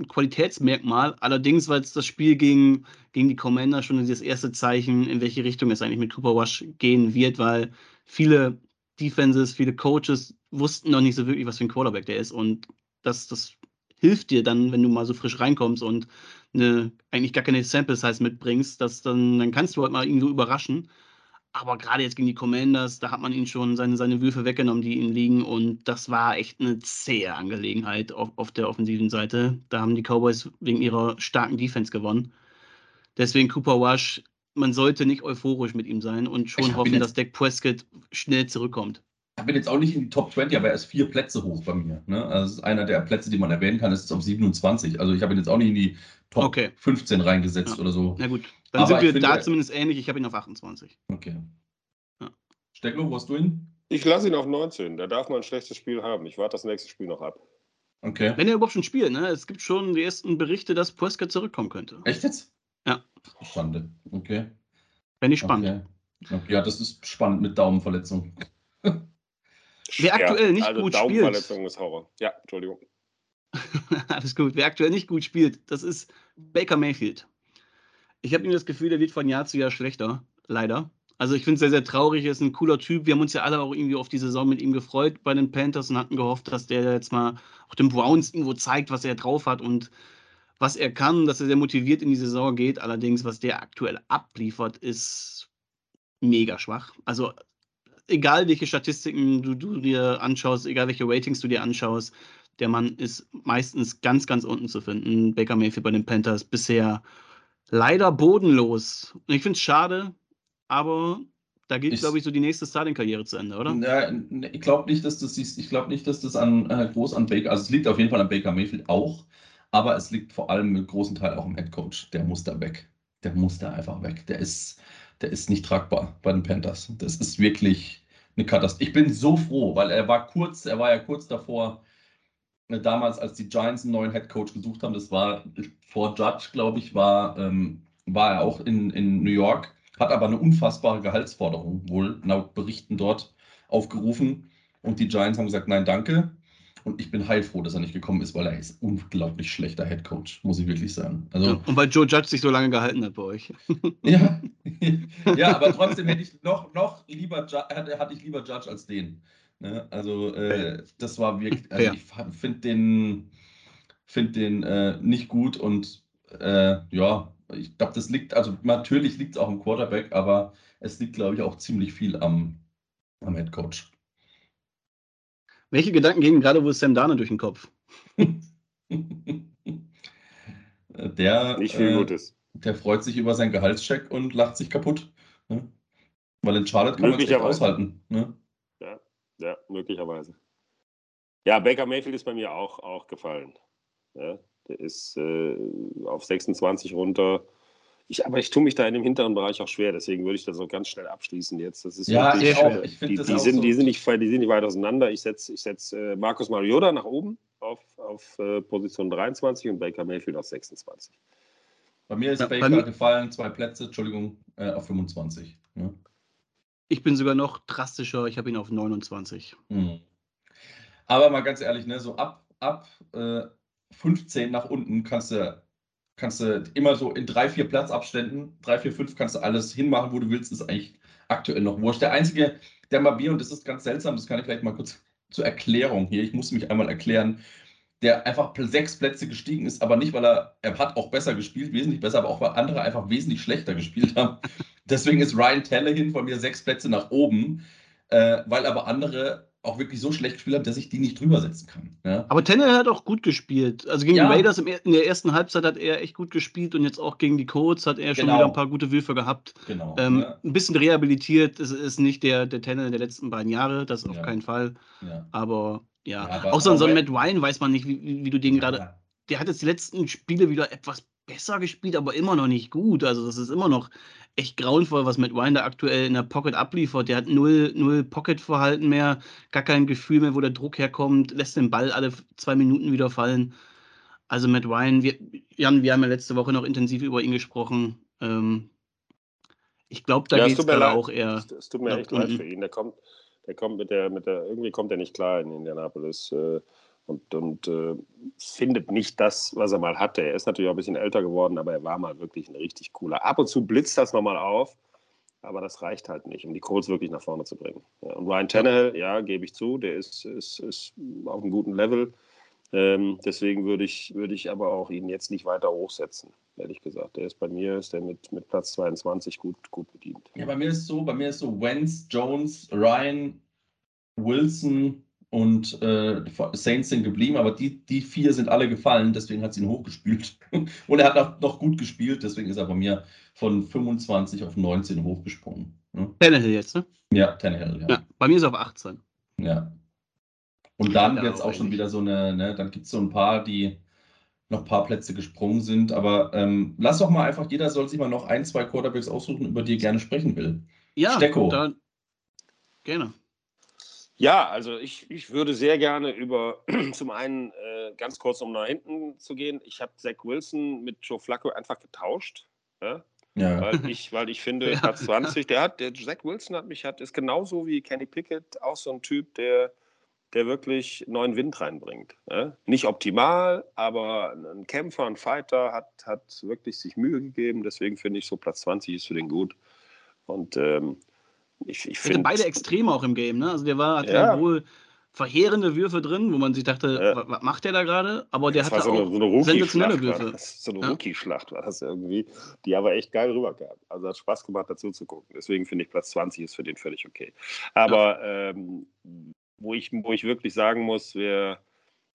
ein Qualitätsmerkmal. Allerdings war jetzt das Spiel gegen, gegen die Commander schon das erste Zeichen, in welche Richtung es eigentlich mit Cooper Wash gehen wird, weil viele Defenses, viele Coaches wussten noch nicht so wirklich, was für ein Quarterback der ist. Und das, das hilft dir dann, wenn du mal so frisch reinkommst und eine, eigentlich gar keine Sample Size mitbringst, dass dann, dann kannst du halt mal irgendwo überraschen. Aber gerade jetzt gegen die Commanders, da hat man ihn schon seine, seine Würfe weggenommen, die ihm liegen. Und das war echt eine zähe Angelegenheit auf, auf der offensiven Seite. Da haben die Cowboys wegen ihrer starken Defense gewonnen. Deswegen Cooper Wash, man sollte nicht euphorisch mit ihm sein und schon hoffen, dass Dak Prescott schnell zurückkommt. Bin jetzt auch nicht in die Top 20, aber er ist vier Plätze hoch bei mir. Ne? Also das ist einer der Plätze, die man erwähnen kann, ist jetzt auf 27. Also ich habe ihn jetzt auch nicht in die Top Okay. 15 reingesetzt Ja. oder so. Na gut, dann Aber sind ich wir da zumindest ähnlich. Ich habe ihn auf 28. Okay. Ja. Stecklo, wo hast du ihn? Ich lasse ihn auf 19. Da darf man ein schlechtes Spiel haben. Ich warte das nächste Spiel noch ab. Okay. Wenn er überhaupt schon spielt, ne? Es gibt schon die ersten Berichte, dass Pueska zurückkommen könnte. Echt jetzt? Ja. Schande. Okay. Wenn ich spannend. Okay. Ja, das ist spannend mit Daumenverletzung. Wer aktuell nicht also gut Daumenverletzung ist Horror. Ja, Entschuldigung. Alles gut. Wer aktuell nicht gut spielt, das ist Baker Mayfield. Ich habe ihm das Gefühl, der wird von Jahr zu Jahr schlechter. Leider. Also ich finde es sehr, sehr traurig. Er ist ein cooler Typ. Wir haben uns ja alle auch irgendwie auf die Saison mit ihm gefreut bei den Panthers und hatten gehofft, dass der jetzt mal auch den Browns irgendwo zeigt, was er drauf hat und was er kann, dass er sehr motiviert in die Saison geht. Allerdings, was der aktuell abliefert, ist mega schwach. Also egal welche Statistiken du, du dir anschaust, egal welche Ratings du dir anschaust, der Mann ist meistens ganz, ganz unten zu finden. Baker Mayfield bei den Panthers bisher leider bodenlos. Und ich finde es schade, aber da geht, glaube ich, so die nächste Starting-Karriere zu Ende, oder? Ja, ne, ich glaube nicht, dass das ich glaube nicht, dass das an äh, groß an Baker, also es liegt auf jeden Fall an Baker Mayfield auch, aber es liegt vor allem mit großen Teil auch am Head Coach. Der muss da weg. Der muss da einfach weg. Der ist, der ist nicht tragbar bei den Panthers. Das ist wirklich eine Katastrophe. Ich bin so froh, weil er war kurz, er war ja kurz davor, äh, damals, als die Giants einen neuen Head Coach gesucht haben, das war vor Judge, glaube ich, war, ähm, war er auch in, in New York, hat aber eine unfassbare Gehaltsforderung wohl laut Berichten dort aufgerufen. Und die Giants haben gesagt, nein, danke. Und ich bin heilfroh, dass er nicht gekommen ist, weil er ist unglaublich schlechter Head Coach, muss ich wirklich sagen. Ja. Also, Und weil Joe Judge sich so lange gehalten hat bei euch. ja, ja aber trotzdem hätte ich noch, noch lieber, hatte, ich lieber Judge als den. Ne? Also, äh, das war wirklich, also ich finde den, find den äh, nicht gut und äh, ja, ich glaube, das liegt, also natürlich liegt es auch am Quarterback, aber es liegt, glaube ich, auch ziemlich viel am, am Head Coach. Welche Gedanken gehen gerade wohl Sam Darnold durch den Kopf? Der, Nicht viel äh, Gutes. der freut sich über seinen Gehaltscheck und lacht sich kaputt. Ne? Weil in Charlotte kann man es aushalten. Ne? Ja, möglicherweise. Ja, Baker Mayfield ist bei mir auch, auch gefallen. Ja, der ist äh, auf 26 runter. Ich, aber ich tue mich da in dem hinteren Bereich auch schwer, deswegen würde ich das auch ganz schnell abschließen jetzt. Das ist Ja, wirklich, ich auch. Ich die, das die, auch sind, so. die, sind nicht, die sind nicht weit auseinander. Ich setze ich setz, äh, Markus Mariota nach oben auf, auf äh, Position 23 und Baker Mayfield auf 26. Bei mir ist Ja, Baker mir- gefallen, zwei Plätze, Entschuldigung, äh, auf 25. Ne? Ich bin sogar noch drastischer. Ich habe ihn auf 29. Mhm. Aber mal ganz ehrlich, ne, so ab, ab äh, 15 nach unten kannst du, kannst du immer so in drei, vier Platzabständen, drei, vier, fünf kannst du alles hinmachen, wo du willst, ist eigentlich aktuell noch wurscht. Der einzige, der mal Bier, und das ist ganz seltsam, das kann ich vielleicht mal kurz zur Erklärung hier, ich muss mich einmal erklären, der einfach sechs Plätze gestiegen ist, aber nicht, weil er, er hat auch besser gespielt, wesentlich besser, aber auch weil andere einfach wesentlich schlechter gespielt haben. Deswegen ist Ryan Tallahin von mir sechs Plätze nach oben, äh, weil aber andere auch wirklich so schlecht gespielt haben, dass ich die nicht drüber setzen kann. Ja? Aber Tannehill hat auch gut gespielt. Also gegen Ja. die Raiders er- in der ersten Halbzeit hat er echt gut gespielt und jetzt auch gegen die Colts hat er schon Genau. wieder ein paar gute Würfe gehabt. Genau. Ähm, ne? Ein bisschen rehabilitiert. Es ist nicht der, der Tannehill der letzten beiden Jahre, das auf Ja. keinen Fall. ja. Aber ja, Ja, aber- auch so, ein- so ein aber- Matt Ryan weiß man nicht, wie, wie du den gerade. Ja, Der hat jetzt die letzten Spiele wieder etwas besser gespielt, aber immer noch nicht gut. Also, das ist immer noch echt grauenvoll, was Matt da aktuell in der Pocket abliefert. Der hat null, null Pocket-Verhalten mehr, gar kein Gefühl mehr, wo der Druck herkommt, lässt den Ball alle zwei Minuten wieder fallen. Also, Matt Ryan, wir, Jan, wir haben ja letzte Woche noch intensiv über ihn gesprochen. Ähm, ich glaube, da Ja, es geht es auch eher. Es, tut mir echt leid für ihn. Der kommt, der kommt mit der, mit der, irgendwie kommt er nicht klar in Indianapolis äh, und, und äh, findet nicht das, was er mal hatte. Er ist natürlich auch ein bisschen älter geworden, aber er war mal wirklich ein richtig cooler. Ab und zu blitzt das nochmal auf, aber das reicht halt nicht, um die Colts wirklich nach vorne zu bringen. Ja, und Ryan Tannehill, ja, gebe ich zu, der ist, ist, ist auf einem guten Level. Ähm, deswegen würde ich, würde ich aber auch ihn jetzt nicht weiter hochsetzen, ehrlich gesagt. Der ist bei mir, ist der mit, mit Platz 22 gut, gut bedient. Ja, bei mir ist so, bei mir ist so Wentz, Jones, Ryan, Wilson und äh, Saints sind geblieben, aber die, die vier sind alle gefallen, deswegen hat sie ihn hochgespielt. Und er hat auch noch gut gespielt, deswegen ist er bei mir von 25 auf 19 hochgesprungen. Ne? Tannehill jetzt, ne? Ja, Tannehill, ja. Ja, bei mir ist er auf 18. Ja. Und dann Ja, wird es auch schon eigentlich. wieder so eine, ne, dann gibt es so ein paar, die noch ein paar Plätze gesprungen sind. Aber ähm, lass doch mal einfach, jeder soll sich mal noch ein, zwei Quarterbacks aussuchen, über die er gerne sprechen will. Ja, Stecko. da, gerne. Ja, also ich, ich würde sehr gerne über, zum einen äh, ganz kurz, um nach hinten zu gehen, ich habe Zach Wilson mit Joe Flacco einfach getauscht. Ja? Ja. Weil ich, weil ich finde, Ja. Platz 20, der hat, der Zach Wilson hat mich, hat, ist genauso wie Kenny Pickett auch so ein Typ, der, der wirklich neuen Wind reinbringt. Ja? Nicht optimal, aber ein Kämpfer, ein Fighter, hat, hat wirklich sich Mühe gegeben. Deswegen finde ich so Platz 20 ist für den gut. Und ähm, ich, ich finde. beide Extreme auch im Game, ne? Also der war, hatte Ja. wohl verheerende Würfe drin, wo man sich dachte, Ja. wa- was macht der da gerade? Aber der Das hatte so eine, auch so eine sensationelle Würfe. So eine Ja. Rookie-Schlacht war das irgendwie, die aber echt geil rüberkam. Also hat Spaß gemacht, dazu zu gucken. Deswegen finde ich, Platz 20 ist für den völlig okay. Aber ähm, wo, ich, wo ich wirklich sagen muss, wer,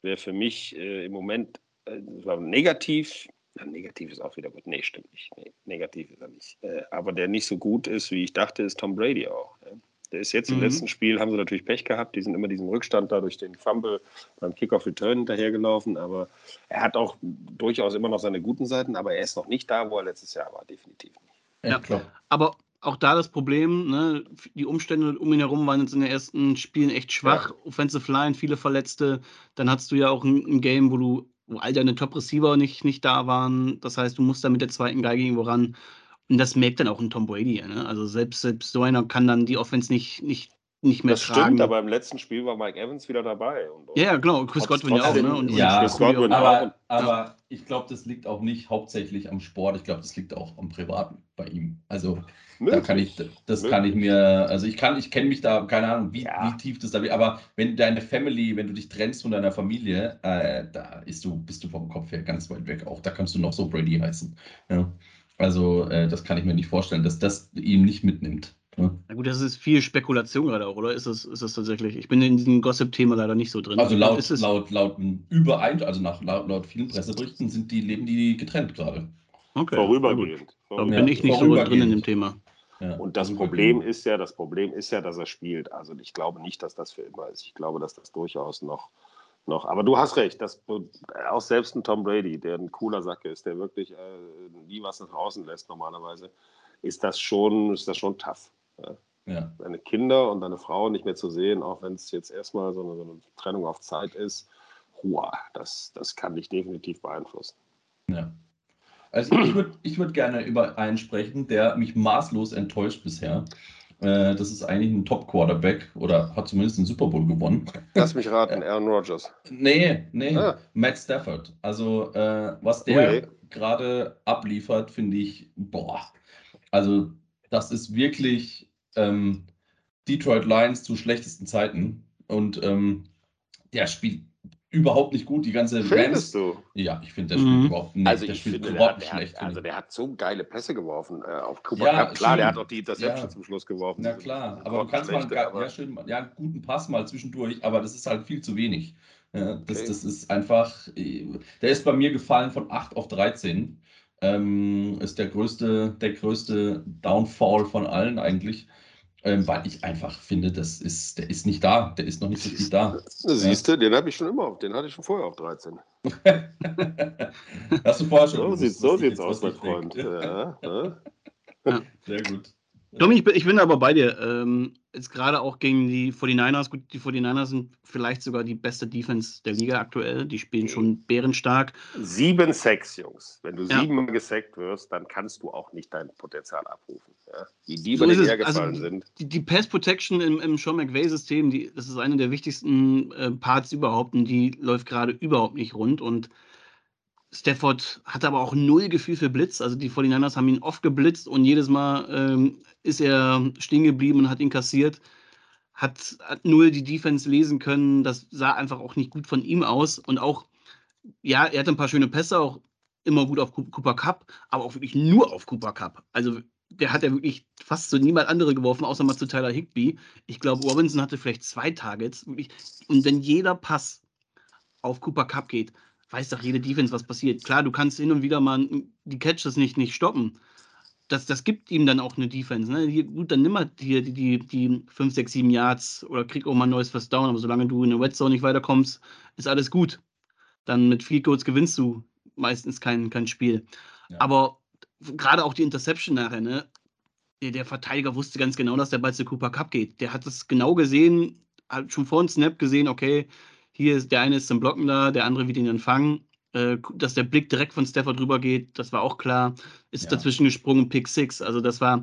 wer für mich äh, im Moment äh, negativ, ja, negativ ist auch wieder gut. Nee, stimmt nicht. Nee, negativ ist er nicht. Äh, aber der nicht so gut ist, wie ich dachte, ist Tom Brady auch. Ja. Der ist jetzt im Mhm. letzten Spiel, haben sie natürlich Pech gehabt. Die sind immer diesen Rückstand da durch den Fumble beim Kickoff-Return hinterhergelaufen. Aber er hat auch durchaus immer noch seine guten Seiten, aber er ist noch nicht da, wo er letztes Jahr war. Definitiv nicht. Ja. Glaube, Aber auch da das Problem, ne, die Umstände um ihn herum waren jetzt in den ersten Spielen echt schwach. Offensive Line, viele Verletzte. Dann hattest du ja auch ein, ein Game, wo du, wo all deine Top-Receiver nicht, nicht da waren. Das heißt, du musst da mit der zweiten Geige irgendwo ran. Und das merkt dann auch ein Tom Brady. Ne? Also selbst, selbst so einer kann dann die Offense nicht, nicht, nicht mehr Das tragen. stimmt, aber im letzten Spiel war Mike Evans wieder dabei. Und, und ja, genau. Chris Trotz- Godwin ja auch. Ne? Und, Ja, Chris Godwin auch. aber, und- aber ich glaube, das liegt auch nicht hauptsächlich am Sport. Ich glaube, das liegt auch am Privaten bei ihm. Also da kann ich, das Möglich. kann ich mir, also ich kann, ich kenne mich da, keine Ahnung, wie, Ja. wie tief das da wird, aber wenn deine Family, wenn du dich trennst von deiner Familie, äh, da ist du, bist du vom Kopf her ganz weit weg. Auch da kannst du noch so Brady heißen. Ja. Also äh, das kann ich mir nicht vorstellen, dass das ihm nicht mitnimmt. Ja. Na gut, das ist viel Spekulation gerade auch, oder? Ist das, ist das tatsächlich? Ich bin in diesem Gossip-Thema leider nicht so drin. Also laut, ist es, laut, laut Überein, also nach laut, laut vielen Presseberichten sind die, leben die getrennt gerade. okay, Vorübergehend. Da Ja, bin ich nicht so drin in dem Thema. Ja. Und das Problem ist ja, das Problem ist ja, dass er spielt. Also ich glaube nicht, dass das für immer ist. Ich glaube, dass das durchaus noch, noch. Aber du hast recht, dass auch selbst ein Tom Brady, der ein cooler Sack ist, der wirklich äh, nie was nach außen lässt normalerweise, ist das schon, ist das schon tough. Ja. Ja. Deine Kinder und deine Frau nicht mehr zu sehen, auch wenn es jetzt erstmal so eine, so eine Trennung auf Zeit ist, hua, das, das kann dich definitiv beeinflussen. Ja. Also ich würde ich würd gerne über einen sprechen, der mich maßlos enttäuscht bisher. Äh, das ist eigentlich ein Top-Quarterback oder hat zumindest den Super Bowl gewonnen. Lass mich raten, Aaron Rodgers. Nee, nee, Ah. Matt Stafford. Also äh, was der Okay. gerade abliefert, finde ich, boah. Also das ist wirklich ähm, Detroit Lions zu schlechtesten Zeiten. Und ähm, der spielt überhaupt nicht gut. Die ganze Findest du? Ja, ich finde, der spielt Mhm. überhaupt nicht. Also der ich spielt finde, der überhaupt der, schlecht. hat, also der hat so geile Pässe geworfen äh, auf Cooper Ja, Cup. Klar, der schön. hat auch die Interception Ja. zum Schluss geworfen. Na klar, aber du kannst mal einen, Schlechte, ge- aber- ja, schön, ja, einen guten Pass mal zwischendurch, aber das ist halt viel zu wenig. Ja, das, Okay. das ist einfach, äh, der ist bei mir gefallen von 8 auf 13. Ähm, ist der größte, der größte Downfall von allen eigentlich. Ähm, weil ich einfach finde, das ist, der ist nicht da. Der ist noch nicht richtig da. Siehst du, den habe ich schon immer auf, den hatte ich schon vorher auf 13. Hast du vorher schon So sieht so sieht's aus, mein? Freund. Ja, ja. Sehr gut. Domi, ich bin, ich bin aber bei dir. Ähm, jetzt gerade auch gegen die 49ers. Gut, die 49ers sind vielleicht sogar die beste Defense der Liga aktuell. Die spielen schon bärenstark. Sieben Sacks, Jungs. Wenn du Ja. siebenmal gesackt wirst, dann kannst du auch nicht dein Potenzial abrufen. Ja? Wie die So über den hergefallen Also, sind. Die, die Pass Protection im, im Sean McVay-System, die- das ist eine der wichtigsten äh, Parts überhaupt und die läuft gerade überhaupt nicht rund. Und Stafford hat aber auch null Gefühl für Blitz. Also die 49ers haben ihn oft geblitzt und jedes Mal ähm, ist er stehen geblieben und hat ihn kassiert. Hat, hat null die Defense lesen können. Das sah einfach auch nicht gut von ihm aus. Und auch, ja, er hatte ein paar schöne Pässe, auch immer gut auf Cooper Cup, aber auch wirklich nur auf Cooper Cup. Also der hat ja wirklich fast so niemand andere geworfen, außer mal zu Tyler Higby. Ich glaube, Robinson hatte vielleicht zwei Targets. Und wenn jeder Pass auf Cooper Cup geht, weiß doch jede Defense, was passiert. Klar, du kannst hin und wieder mal die Catches nicht, nicht stoppen. das, das gibt ihm dann auch eine Defense. Ne? Hier, gut, dann nimm halt hier die, die, die 5, 6, 7 Yards oder krieg auch mal ein neues First Down, aber solange du in der Red Zone nicht weiterkommst, ist alles gut. Dann mit Field Goals gewinnst du meistens kein, kein Spiel. Ja. Aber gerade auch die Interception nachher, ne? Der, der, Verteidiger wusste ganz genau, dass der Ball zu Cooper Cup geht. Der hat es genau gesehen, hat schon vor dem Snap gesehen, okay, hier ist der eine ist zum Blocken da, der andere wird ihn dann fangen äh, dass der Blick direkt von Stafford rüber geht, das war auch klar. Ist ja. dazwischen gesprungen, Pick 6. Also das war,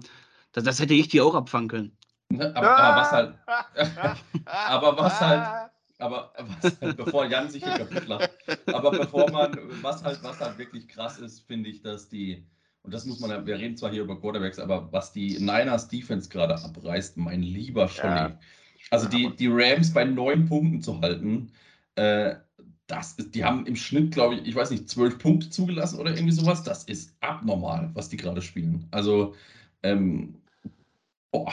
das, das hätte ich dir auch abfangen können. Ne, aber, aber was halt, aber was halt, aber was halt, bevor Jan sich hier kaputt lacht, aber bevor man, was halt, was halt wirklich krass ist, finde ich, dass die, und das muss man, wir reden zwar hier über Quarterbacks, aber was die Niners Defense gerade abreißt, mein lieber Scholli. Ja. Also die, die Rams bei neun Punkten zu halten, äh, das ist, die haben im Schnitt, glaube ich, ich weiß nicht, zwölf Punkte zugelassen oder irgendwie sowas. Das ist abnormal, was die gerade spielen. Also, ähm, boah.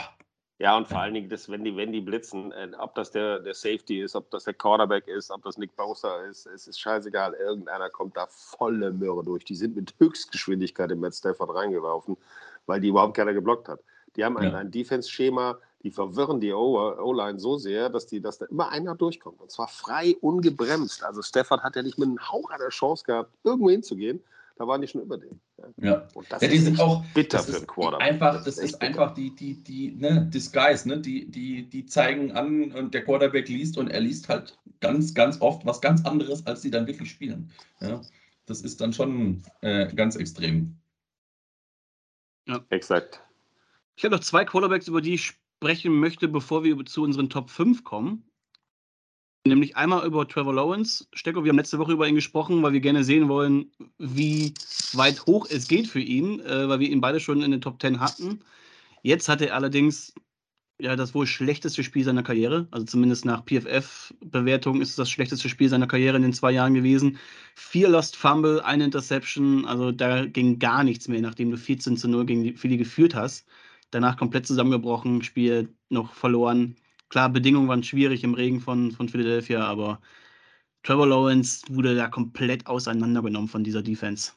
Ja, und vor allen Dingen, das, wenn, die, wenn die blitzen, äh, ob das der, der Safety ist, ob das der Quarterback ist, ob das Nick Bowser ist, es ist scheißegal. Irgendeiner kommt da volle Möhre durch. Die sind mit Höchstgeschwindigkeit in Matt Stafford reingelaufen, weil die überhaupt keiner geblockt hat. Die haben ein, ja. ein Defense-Schema, die verwirren die O-Line so sehr, dass, die, dass da immer einer durchkommt. Und zwar frei, ungebremst. Also Stafford hat ja nicht mit einem Hauch einer Chance gehabt, irgendwo hinzugehen. Da waren die schon über den. Ja, und das ja, die ist sind auch bitter für einen Quarterback. Einfach, das, das ist, ist einfach die, die, die, ne, Disguise, ne? Die, die, die zeigen an und der Quarterback liest und er liest halt ganz, ganz oft was ganz anderes, als sie dann wirklich spielen. Ja, das ist dann schon äh, ganz extrem. Ja, exakt. Ich habe noch zwei Quarterbacks, über die ich sprechen möchte, bevor wir zu unseren Top 5 kommen. Nämlich einmal über Trevor Lawrence. Stecko, wir haben letzte Woche über ihn gesprochen, weil wir gerne sehen wollen, wie weit hoch es geht für ihn, äh, weil wir ihn beide schon in den Top 10 hatten. Jetzt hat er allerdings ja, das wohl schlechteste Spiel seiner Karriere. Also zumindest nach PFF-Bewertung ist es das schlechteste Spiel seiner Karriere in den zwei Jahren gewesen. Vier Lost Fumble, eine Interception. Also da ging gar nichts mehr, nachdem du 14 zu 0 gegen die Philly geführt hast danach komplett zusammengebrochen, Spiel noch verloren. Klar, Bedingungen waren schwierig im Regen von, von Philadelphia, aber Trevor Lawrence wurde da komplett auseinandergenommen von dieser Defense.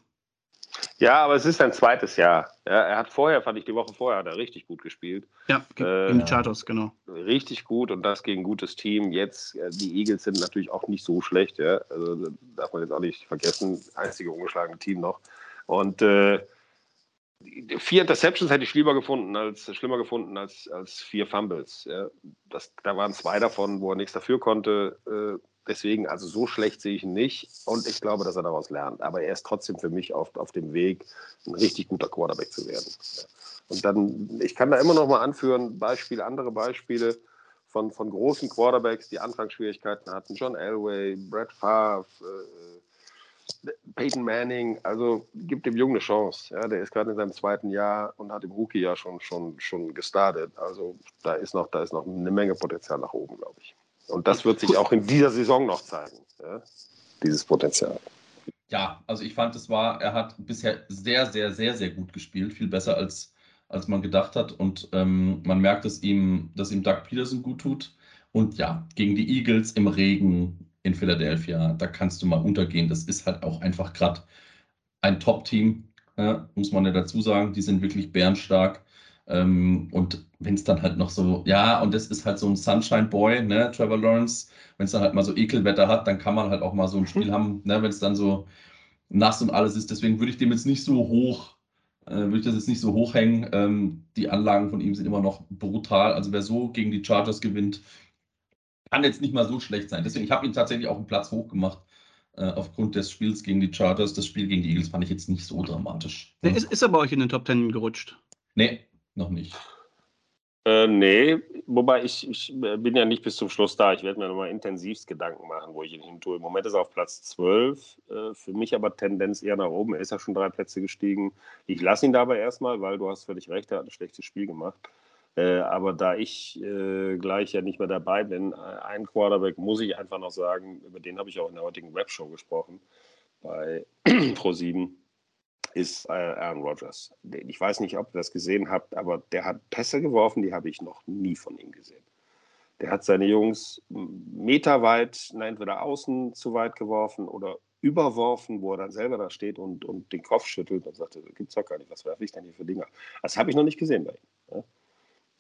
Ja, aber es ist sein zweites Jahr. Ja, er hat vorher, fand ich die Woche vorher, hat er richtig gut gespielt. Ja, gegen äh, die Chargers, genau. Richtig gut und das gegen ein gutes Team. Jetzt, äh, die Eagles sind natürlich auch nicht so schlecht. Ja. Also darf man jetzt auch nicht vergessen. Einzige ungeschlagene Team noch. Und äh, vier Interceptions hätte ich schlimmer gefunden als, schlimmer gefunden als, als vier Fumbles. Ja. Das, da waren zwei davon, wo er nichts dafür konnte. Äh, deswegen, also so schlecht sehe ich ihn nicht. Und ich glaube, dass er daraus lernt. Aber er ist trotzdem für mich auf, auf dem Weg, ein richtig guter Quarterback zu werden. Und dann, ich kann da immer noch mal anführen, Beispiele, andere Beispiele von, von großen Quarterbacks, die Anfangsschwierigkeiten hatten. John Elway, Brett Favre, äh, Peyton Manning, also gibt dem Jungen eine Chance. Ja, der ist gerade in seinem zweiten Jahr und hat im Rookie-Jahr schon, schon, schon gestartet. Also da ist, noch, da ist noch eine Menge Potenzial nach oben, glaube ich. Und das wird sich auch in dieser Saison noch zeigen, ja, dieses Potenzial. Ja, also ich fand, es war, er hat bisher sehr, sehr, sehr, sehr gut gespielt, viel besser als, als man gedacht hat. Und ähm, man merkt, dass ihm, dass ihm Doug Peterson gut tut. Und ja, gegen die Eagles im Regen in Philadelphia. Da kannst du mal untergehen. Das ist halt auch einfach gerade ein Top-Team, äh, muss man ja dazu sagen. Die sind wirklich bärenstark. Ähm, und wenn es dann halt noch so, ja, und das ist halt so ein Sunshine Boy, ne, Trevor Lawrence, wenn es dann halt mal so Ekelwetter hat, dann kann man halt auch mal so ein Spiel haben, ne, wenn es dann so nass und alles ist. Deswegen würde ich dem jetzt nicht so hoch, äh, würde ich das jetzt nicht so hochhängen. Ähm, die Anlagen von ihm sind immer noch brutal. Also wer so gegen die Chargers gewinnt, kann jetzt nicht mal so schlecht sein. Deswegen, ich habe ihn tatsächlich auch einen Platz hoch gemacht. Äh, aufgrund des Spiels gegen die Chargers. Das Spiel gegen die Eagles fand ich jetzt nicht so dramatisch. Nee, ist, ist er bei euch in den Top Ten gerutscht? Nee, noch nicht. Äh, nee, wobei ich, ich bin ja nicht bis zum Schluss da. Ich werde mir nochmal intensivst Gedanken machen, wo ich ihn hin tue. Im Moment ist er auf Platz 12. Äh, für mich aber Tendenz eher nach oben. Er ist ja schon drei Plätze gestiegen. Ich lasse ihn dabei erstmal, weil du hast völlig recht, er hat ein schlechtes Spiel gemacht. Äh, aber da ich äh, gleich ja nicht mehr dabei bin, äh, ein Quarterback muss ich einfach noch sagen, über den habe ich auch in der heutigen Webshow gesprochen, bei Pro7, ist äh, Aaron Rodgers. Ich weiß nicht, ob ihr das gesehen habt, aber der hat Pässe geworfen, die habe ich noch nie von ihm gesehen. Der hat seine Jungs meterweit, entweder außen zu weit geworfen oder überworfen, wo er dann selber da steht und, und den Kopf schüttelt und sagt, das gibt's doch gar nicht, was werfe ich denn hier für Dinger? Das habe ich noch nicht gesehen bei ihm. Ja?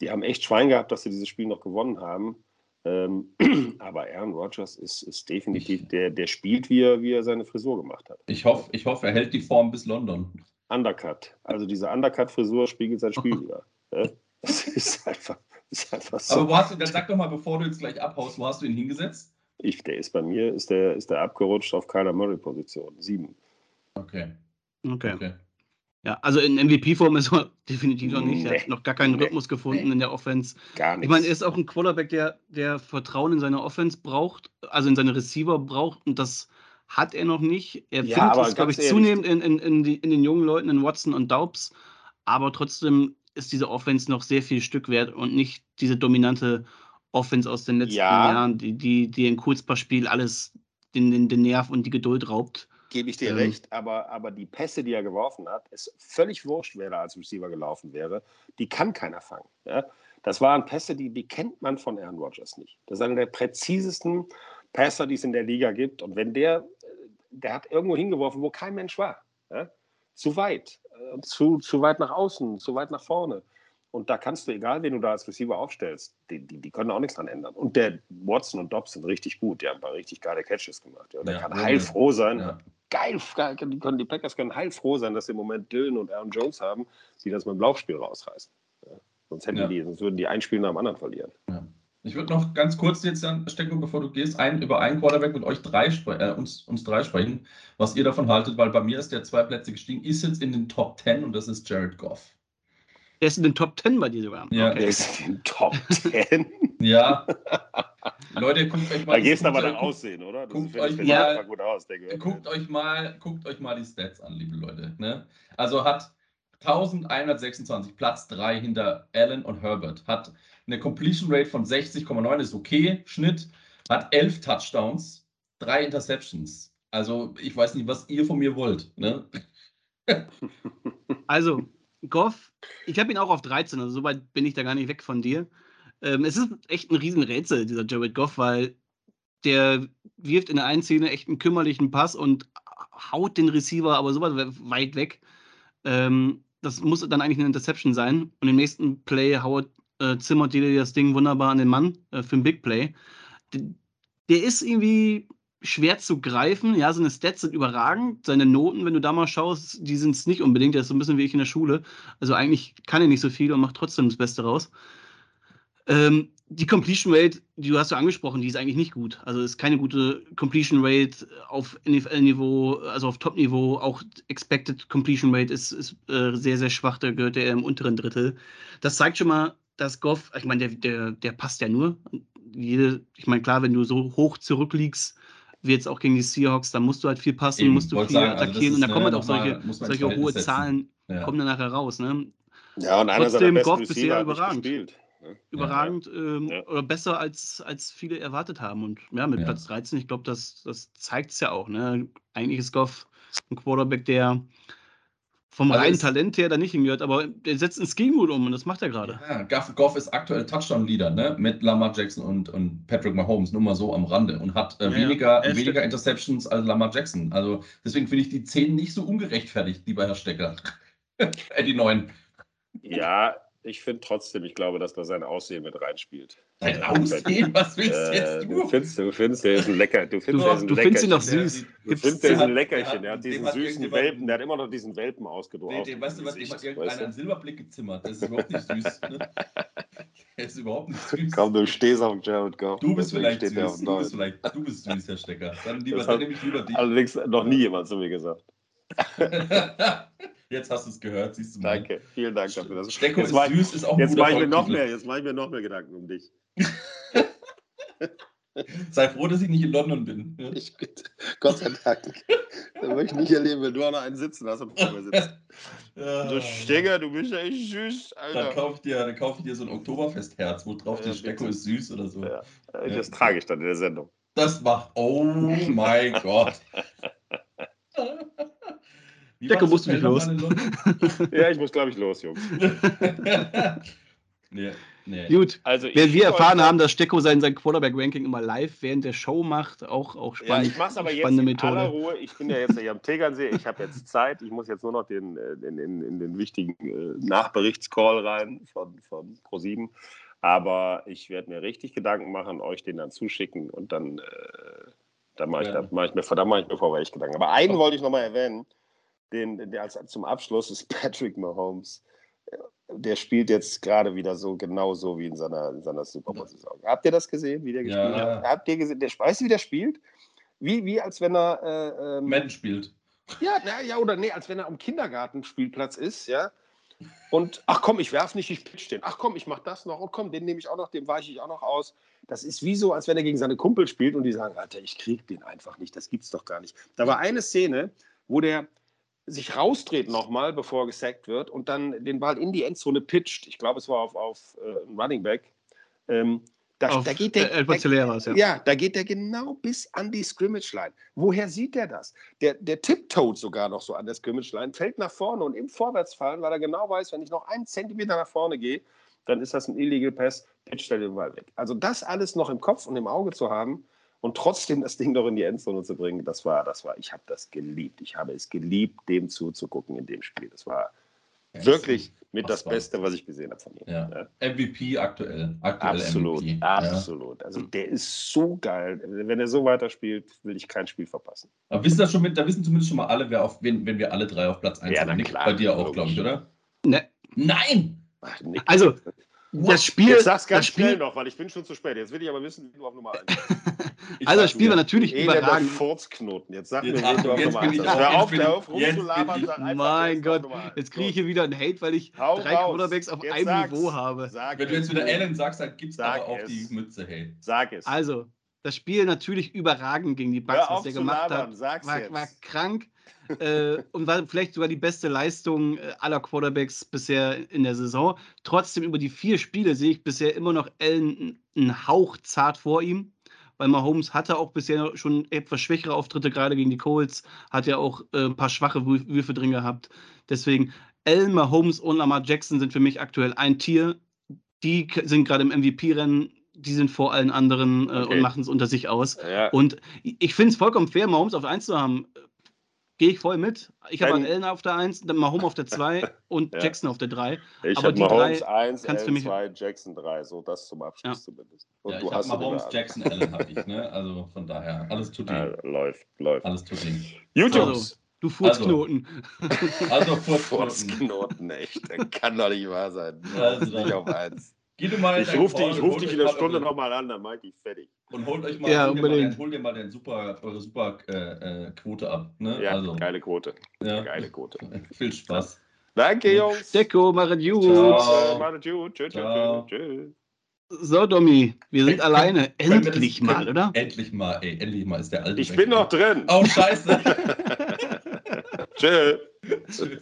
Die haben echt Schwein gehabt, dass sie dieses Spiel noch gewonnen haben. Ähm, aber Aaron Rodgers ist, ist definitiv, der, der spielt, wie er, wie er seine Frisur gemacht hat. Ich hoffe, ich hoffe, er hält die Form bis London. Undercut. Also diese Undercut-Frisur spiegelt sein Spiel wieder. Das ist einfach, ist einfach so. Aber wo hast du, dann sag doch mal, bevor du jetzt gleich abhaust, wo hast du ihn hingesetzt? Ich, der ist bei mir, ist der, ist der abgerutscht auf keiner Murray-Position. Sieben. Okay. Okay. okay. Ja, also in MVP-Form ist er definitiv noch nicht. Er hat noch gar keinen. Rhythmus gefunden in der Offense. Gar nichts. Ich meine, er ist auch ein Quarterback, der, der Vertrauen in seine Offense braucht, also in seine Receiver braucht und das hat er noch nicht. Er Ja, findet es, glaube ich, ehrlich- zunehmend in, in, in, die, in den jungen Leuten, in Watson und Daubs, aber trotzdem ist diese Offense noch sehr viel Stück wert und nicht diese dominante Offense aus den letzten Ja. Jahren, die, die, die im Kurzpassspiel alles den, den, den Nerv und die Geduld raubt. Gebe ich dir Ähm, recht, aber, aber die Pässe, die er geworfen hat, ist völlig wurscht, wer da als Receiver gelaufen wäre. Die kann keiner fangen. Ja? Das waren Pässe, die, die kennt man von Aaron Rodgers nicht. Das ist einer der präzisesten Pässer, die es in der Liga gibt. Und wenn der, der hat irgendwo hingeworfen, wo kein Mensch war. Ja? Zu weit, äh, zu, zu weit nach außen, zu weit nach vorne. Und da kannst du, egal wen du da als Receiver aufstellst, die, die, die können auch nichts dran ändern. Und der Watson und Dobbs sind richtig gut. Die haben ein paar richtig geile Catches gemacht. Ja. Und der Ja, kann ja, heilfroh sein, Ja. geil, geil, die, können, die Packers können heilfroh sein, dass sie im Moment Dylan und Aaron Jones haben, die das mit dem Laufspiel rausreißen. Sonst, hätten die, sonst würden die ein Spiel nach dem anderen verlieren. Ich würde noch ganz kurz jetzt dann, Stecko, bevor du gehst, ein, über einen Quarterback mit euch drei äh, uns, uns drei sprechen, was ihr davon haltet, weil bei mir ist der zwei Plätze gestiegen, ist jetzt in den Top 10 und das ist Jared Goff. Er ist in den Top 10 bei dir sogar. Ja. Der Okay. ist in den Top 10. Ja. Leute, guckt euch mal da gehst du aber nach Aussehen, oder? Das guckt euch mal- gut aus. Der Guckt euch mal, guckt euch mal die Stats an, liebe Leute. Ne? Also hat 1126, Platz 3 hinter Allen und Herbert. Hat eine Completion Rate von 60,9, ist okay, Schnitt. Hat 11 Touchdowns, 3 Interceptions. Also ich weiß nicht, was ihr von mir wollt. Ne? Also, Goff, ich habe ihn auch auf 13, also so weit bin ich da gar nicht weg von dir. Ähm, es ist echt ein Riesenrätsel, dieser Jared Goff, weil der wirft in der einen Szene echt einen kümmerlichen Pass und haut den Receiver aber so weit weg. Ähm, das muss dann eigentlich eine Interception sein. Und im nächsten Play haut, äh, zimmert dir das Ding wunderbar an den Mann äh, für ein Big Play. Der, der ist irgendwie schwer zu greifen. Ja, seine Stats sind überragend. Seine Noten, wenn du da mal schaust, die sind es nicht unbedingt. Der ist so ein bisschen wie ich in der Schule. Also eigentlich kann er nicht so viel und macht trotzdem das Beste raus. Ähm, die Completion Rate, die du hast ja angesprochen, die ist eigentlich nicht gut. Also ist keine gute Completion Rate auf NFL-Niveau, also auf Top-Niveau. Auch Expected Completion Rate ist, ist äh, sehr, sehr schwach. Da gehört er im unteren Drittel. Das zeigt schon mal, dass Goff, ich meine, der, der, der passt ja nur. Jede, ich meine, klar, wenn du so hoch zurückliegst, wie jetzt auch gegen die Seahawks, dann musst du halt viel passen, Eben, musst du viel sagen, also attackieren ist, und da kommen halt auch solche, solche Verhältnis hohe setzen. Zahlen, Ja. kommen dann nachher raus. Ne? Ja, und Trotzdem, Goff bisher überragend. gespielt. ne? Überragend ähm, Ja. oder besser als, als viele erwartet haben. Und ja, mit Ja. Platz 13, ich glaube, das, das zeigt es ja auch. Ne? Eigentlich ist Goff ein Quarterback, der vom Also reinen ist- Talent her da nicht hingehört, aber der setzt ein Scheme um und das macht er gerade. Ja, Goff, Goff ist aktuell Touchdown-Leader ne? mit Lamar Jackson und, und Patrick Mahomes, nur mal so am Rande und hat äh, Ja, weniger, Ja, weniger Interceptions als Lamar Jackson. Also deswegen finde ich die 10 nicht so ungerechtfertigt, lieber Herr Stecker. äh, die 9. Ja, ich finde trotzdem, ich glaube, dass da sein Aussehen mit reinspielt. Dein Äh, Aussehen, was willst Äh, jetzt du du? findest, du findest, der ist ein Lecker. Du Du, findest, ein du findest ihn doch süß. Der- Du findest, der ist hat- ein Leckerchen. der Der hat- dem diesen süßen Welpen, der hat immer noch diesen Welpen ausgedruckt. Nee, dem, weißt du was, dem hat irgendeiner einen Silberblick gezimmert. Das ist überhaupt nicht süß. Ne? Der ist überhaupt nicht süß. Komm, du stehst auf Jared Goff. Du bist vielleicht süß. Du bist, vielleicht, du bist süß, Herr Stecker. Dann, lieber, dann nehme ich lieber dich. Allerdings noch nie jemand zu mir gesagt. Jetzt hast du es gehört, siehst du mal. Danke, vielen Dank dafür. Das Stecko ist mach, süß, ist auch ein jetzt guter mache ich mir noch mehr, jetzt mache ich mir noch mehr Gedanken um dich. Sei froh, dass ich nicht in London bin. Ja? Ich, Gott sei Dank. Da möchte ich nicht erleben, wenn du auch noch einen sitzen hast und vor mir sitzt. Ja. Du Steger, du bist ja echt süß, Dann Alter. kauf ich dir, dann kauf ich dir so ein Oktoberfestherz, wo drauf Ja, steht, Stecko ist süß oder so. Ja. Das trage ich dann in der Sendung. Das macht, oh mein Gott. Wie Stecko, war's musst du nicht in London? Ja, ich muss, glaube ich, los, Jungs. nee. Nee. Gut, also wenn wir erfahren haben, dass Stecko sein, sein Quarterback-Ranking immer live während der Show macht, auch, auch spannend. Ja, ich mache es aber jetzt in Methode. aller Ruhe. Ich bin ja jetzt hier am Tegernsee, ich habe jetzt Zeit, ich muss jetzt nur noch den, den, in, in den wichtigen äh, Nachberichtscall rein von, von Pro7. Aber ich werde mir richtig Gedanken machen, euch den dann zuschicken und dann, äh, dann mache ich, ja. mach ich, mir, mach ich mir vorher echt Gedanken. Aber einen wollte ich nochmal erwähnen, den, der als, zum Abschluss ist Patrick Mahomes der spielt jetzt gerade wieder so genau so wie in seiner, in seiner Super Bowl-Saison. Habt ihr das gesehen, wie der gespielt ja. hat? Habt ihr gesehen? Der, weißt du, wie der spielt? Wie, wie als wenn er. Äh, ähm, Madden spielt. Ja, na, ja, oder nee, als wenn er am Kindergartenspielplatz ist, ja. Und ach komm, ich werf nicht, ich pitch den. Ach komm, ich mach das noch. Und komm, den nehme ich auch noch, den weiche ich auch noch aus. Das ist wie so, als wenn er gegen seine Kumpel spielt und die sagen, Alter, ich krieg den einfach nicht. Das gibt's doch gar nicht. Da war eine Szene, wo der sich rausdreht nochmal, bevor er gesackt wird und dann den Ball in die Endzone pitcht. Ich glaube, es war auf, auf äh, Running Back. Ähm, da, auf, da, geht der, äh, da, ja. ja. da geht der genau bis an die Scrimmage-Line. Woher sieht der das? Der, der tiptoed sogar noch so an der Scrimmage-Line, fällt nach vorne und im Vorwärtsfallen, weil er genau weiß, wenn ich noch einen Zentimeter nach vorne gehe, dann ist das ein Illegal Pass, pitcht er den Ball weg. Also das alles noch im Kopf und im Auge zu haben, und trotzdem das Ding doch in die Endzone zu bringen, das war, das war, ich habe das geliebt. Ich habe es geliebt, dem zuzugucken in dem Spiel. Das war ja, wirklich mit das Beste, was ich gesehen habe von ihm. Ja. Ja. MVP aktuell. aktuell absolut, MVP. absolut. Also der ist so geil. Wenn er so weiterspielt, will ich kein Spiel verpassen. Aber wissen das schon mit, da wissen zumindest schon mal alle, wer auf, wenn, wenn wir alle drei auf Platz 1 ja, sind. Bei dir auch, glaube ich, oder? Ne. Nein! Ach, also, das Spiel. Jetzt sag's ganz das Spiel, schnell noch, weil ich bin schon zu spät. Jetzt will ich aber wissen, wie du auf Nummer 1 Also, das Spiel war natürlich überragend. Furzknoten. Jetzt sag mir, wie du auf Nummer 1 Hör auf, hör auf rumzulabern. Sag einfach, mein Gott, jetzt kriege ich hier wieder einen Hate, weil ich Hau drei raus. Quarterbacks auf jetzt einem sag's. Niveau habe. Sag Wenn du jetzt wieder Allen sagst, dann gibt's Sag aber auch die Mütze, hey. Sag es. Also, das Spiel natürlich überragend gegen die Bucks, was der gemacht hat. Sag's war, war krank äh, und war vielleicht sogar die beste Leistung äh, aller Quarterbacks bisher in der Saison. Trotzdem über die vier Spiele sehe ich bisher immer noch Allen einen Hauch zart vor ihm, weil Mahomes hatte auch bisher schon etwas schwächere Auftritte, gerade gegen die Colts, hat ja auch äh, ein paar schwache Würfe drin gehabt. Deswegen Allen, Mahomes und Lamar Jackson sind für mich aktuell ein Tier. Die sind gerade im MVP-Rennen die sind vor allen anderen äh, okay. und machen es unter sich aus. Ja. Und ich finde es vollkommen fair, Mahomes auf 1 zu haben. Gehe ich voll mit. Ich habe Allen auf der 1, dann Mahomes auf der 2 und ja. Jackson auf der 3. Ich habe Mahomes 1, Allen 2, Jackson 3. So das zum Abschluss ja. zumindest. Und ja, du ich hast Mahomes, Jackson, Allen habe ich. Ne? Also von daher, alles tut ihm. läuft, läuft. Alles tut ihm. YouTube. Also, du Furzknoten. Also, also Furzknoten. Furzknoten, echt. Das kann doch nicht wahr sein. Also, nicht auf 1. Geh du mal ich rufe dich, ruf dich in der Stunde nochmal an, dann meinte ich fertig. Und holt euch mal, ja, hol, dir mal den, hol dir mal den super, eure super äh, äh, Quote ab. Ne? Ja, also. geile Quote. Ja. Geile Quote. Viel Spaß. Danke, Jungs. Deko, machet gut. Ciao. Machet gut. Tschüss, tschüss, tschüss. So, Domi, wir sind alleine. Endlich mal, oder? Endlich mal, ey, endlich mal ist der alte. Ich bin noch drin. Oh, scheiße. Tschüss.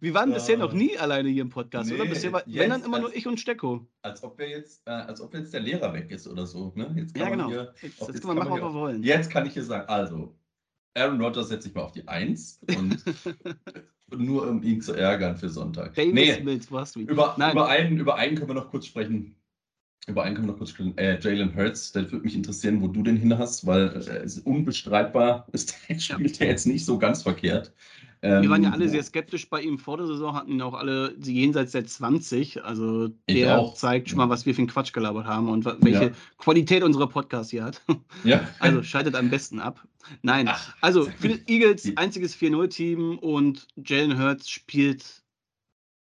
Wir waren bisher noch nie alleine hier im Podcast, nee, oder? Bisher war, wenn dann immer als, nur ich und Stecko. Als ob wir jetzt, äh, als ob jetzt der Lehrer weg ist oder so. Ne? Jetzt kann ja, genau. Hier, jetzt, jetzt, jetzt, kann man machen, was wir wollen. Jetzt kann ich hier sagen, also, Aaron Rodgers setze ich mal auf die Eins und nur um ihn zu ärgern für Sonntag. Davis nee, Mills, was du über, über, einen, über einen können wir noch kurz sprechen. Über einen können wir noch kurz. Äh, Jalen Hurts, das würde mich interessieren, wo du den hin hast, weil äh, ist unbestreitbar, ist, spielt er jetzt nicht so ganz verkehrt. Ähm, wir waren ja alle sehr skeptisch bei ihm vor der Saison, hatten ihn auch alle jenseits der 20. Also der auch. zeigt schon mal, was wir für einen Quatsch gelabert haben und welche ja. Qualität unserer Podcast hier hat. Ja. Also schaltet am besten ab. Nein, Ach, also für die Eagles einziges 4-0-Team und Jalen Hurts spielt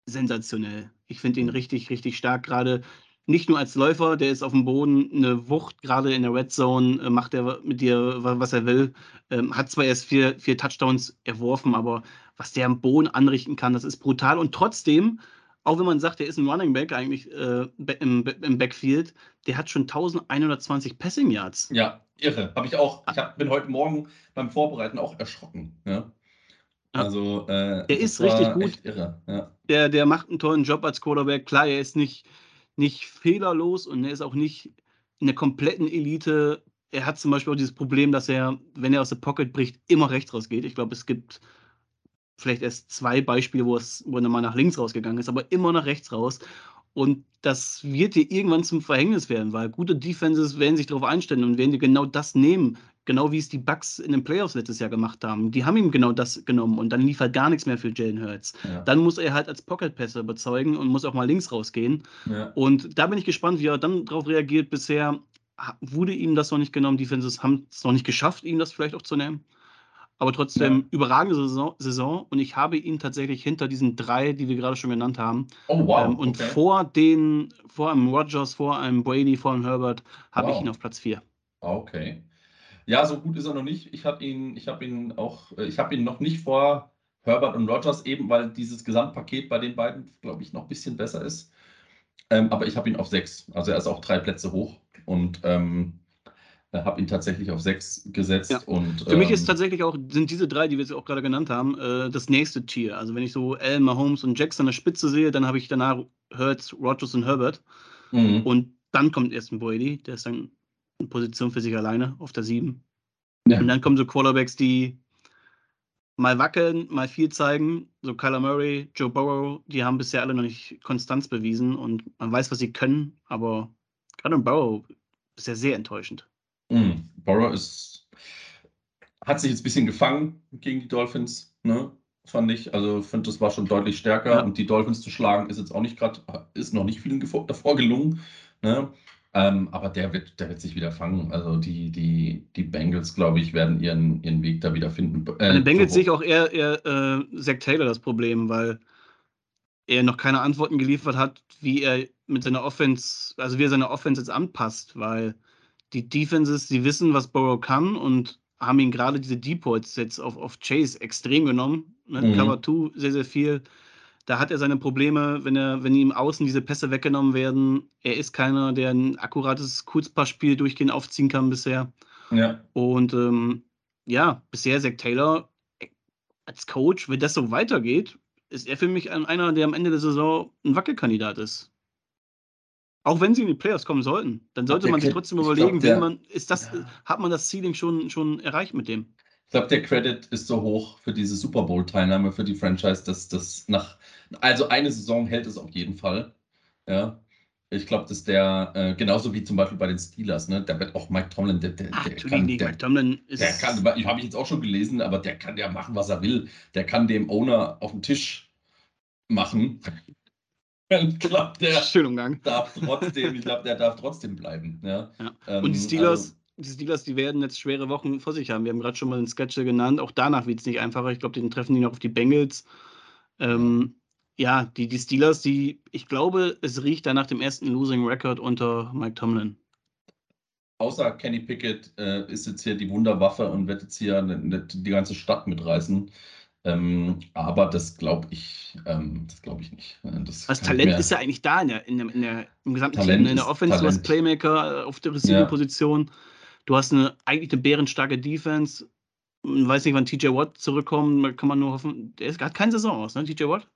sensationell. Ich finde ihn richtig, richtig stark. Gerade nicht nur als Läufer, der ist auf dem Boden eine Wucht, gerade in der Red Zone äh, macht er mit dir, was er will. Ähm, hat zwar erst vier, vier Touchdowns erworfen, aber was der am Boden anrichten kann, das ist brutal. Und trotzdem, auch wenn man sagt, der ist ein Running Back eigentlich äh, im, im, Backfield, der hat schon 1120 Passing Yards. Ja, irre. Habe ich auch. Ich hab, bin heute Morgen beim Vorbereiten auch erschrocken. Ja. Also, äh, der ist richtig gut. Irre, ja. der, der macht einen tollen Job als Quarterback. Klar, er ist nicht nicht fehlerlos und er ist auch nicht in der kompletten Elite. Er hat zum Beispiel auch dieses Problem, dass er, wenn er aus der Pocket bricht, immer rechts rausgeht. Ich glaube, es gibt vielleicht erst zwei Beispiele, wo, es, wo er mal nach links rausgegangen ist, aber immer nach rechts raus. Und das wird dir irgendwann zum Verhängnis werden, weil gute Defenses werden sich darauf einstellen und werden dir genau das nehmen. Genau wie es die Bucks in den Playoffs letztes Jahr gemacht haben. Die haben ihm genau das genommen und dann lief halt gar nichts mehr für Jalen Hurts. Ja. Dann muss er halt als Pocket-Passer überzeugen und muss auch mal links rausgehen. Ja. Und da bin ich gespannt, wie er dann darauf reagiert. Bisher wurde ihm das noch nicht genommen. Die Defenses haben es noch nicht geschafft, ihm das vielleicht auch zu nehmen. Aber trotzdem ja. überragende Saison, Saison, und ich habe ihn tatsächlich hinter diesen drei, die wir gerade schon genannt haben. Oh wow. Ähm, und okay. vor den, vor einem Rogers, vor einem Brady, vor einem Herbert, habe wow. ich ihn auf Platz 4. Okay. Ja, so gut ist er noch nicht. Ich habe ihn, ich habe ihn auch, äh, ich habe ihn noch nicht vor Herbert und Rogers, eben weil dieses Gesamtpaket bei den beiden, glaube ich, noch ein bisschen besser ist. Ähm, aber ich habe ihn auf sechs. Also er ist auch drei Plätze hoch und ähm, habe ihn tatsächlich auf sechs gesetzt. Ja. Und, Für ähm, mich ist tatsächlich auch, sind diese drei, die wir jetzt auch gerade genannt haben, äh, das nächste Tier. Also wenn ich so Allen, Mahomes und Jackson an der Spitze sehe, dann habe ich danach Hurts, Rogers und Herbert. Mhm. Und dann kommt erst ein Brady, der ist dann in Position für sich alleine auf der 7. Ja. Und dann kommen so Quarterbacks, die mal wackeln, mal viel zeigen. So Kyler Murray, Joe Burrow, die haben bisher alle noch nicht Konstanz bewiesen und man weiß, was sie können, aber gerade Burrow ist ja sehr enttäuschend. Mhm. Burrow ist, hat sich jetzt ein bisschen gefangen gegen die Dolphins, ne? fand ich. Also finde, das war schon deutlich stärker ja. und die Dolphins zu schlagen ist jetzt auch nicht gerade, ist noch nicht vielen davor gelungen. Ne? Ähm, aber der wird, der wird sich wieder fangen. Also die, die, die Bengals, glaube ich, werden ihren, ihren Weg da wieder finden. Äh, Bei den Bengals sehe ich auch eher, eher äh, Zach Taylor das Problem, weil er noch keine Antworten geliefert hat, wie er mit seiner Offense, also wie er seine Offense jetzt anpasst, weil die Defenses, die wissen, was Burrow kann und haben ihn gerade diese Depots jetzt auf, auf Chase extrem genommen. Ne? Mhm. Cover 2 sehr, sehr viel da hat er seine Probleme, wenn er, wenn ihm außen diese Pässe weggenommen werden. Er ist keiner, der ein akkurates Kurzpassspiel durchgehend aufziehen kann bisher. Ja. Und ähm, ja, bisher Zach Taylor als Coach, wenn das so weitergeht, ist er für mich einer, der am Ende der Saison ein Wackelkandidat ist. Auch wenn sie in die Playoffs kommen sollten, dann sollte man sich trotzdem überlegen, glaub, man, ist das, ja. hat man das Ceiling schon, schon erreicht mit dem? Ich glaube, der Credit ist so hoch für diese Super Bowl-Teilnahme für die Franchise, dass das nach, also eine Saison hält es auf jeden Fall. Ja. Ich glaube, dass der, äh, genauso wie zum Beispiel bei den Steelers, ne, da wird auch Mike Tomlin, der, der, Ach, der kann, der, Mike Tomlin ist. Der kann, habe ich jetzt auch schon gelesen, aber der kann ja machen, was er will. Der kann dem Owner auf den Tisch machen. Ich glaube, der Schön Umgang. darf trotzdem, ich glaube, der darf trotzdem bleiben. Ja. ja. Ähm, Und die Steelers, also, die Steelers, die werden jetzt schwere Wochen vor sich haben. Wir haben gerade schon mal den Sketch genannt. Auch danach wird es nicht einfacher. Ich glaube, den treffen die noch auf die Bengals. Ähm, ja, die, die Steelers, die, ich glaube, es riecht da nach dem ersten Losing Record unter Mike Tomlin. Außer Kenny Pickett äh, ist jetzt hier die Wunderwaffe und wird jetzt hier ne, ne, die ganze Stadt mitreißen. Ähm, aber das glaube ich, ähm, das glaube ich nicht. Äh, das, das Talent ist ja eigentlich da in der, in der, in der im gesamten Talent Team. Ne? In der Offense, du hast Playmaker äh, auf der Receiver-Position. Ja. Du hast eine eigentlich eine bärenstarke Defense. Ich weiß nicht, wann TJ Watt zurückkommt, kann man nur hoffen. Der ist gerade keine Saison aus, ne? TJ Watt?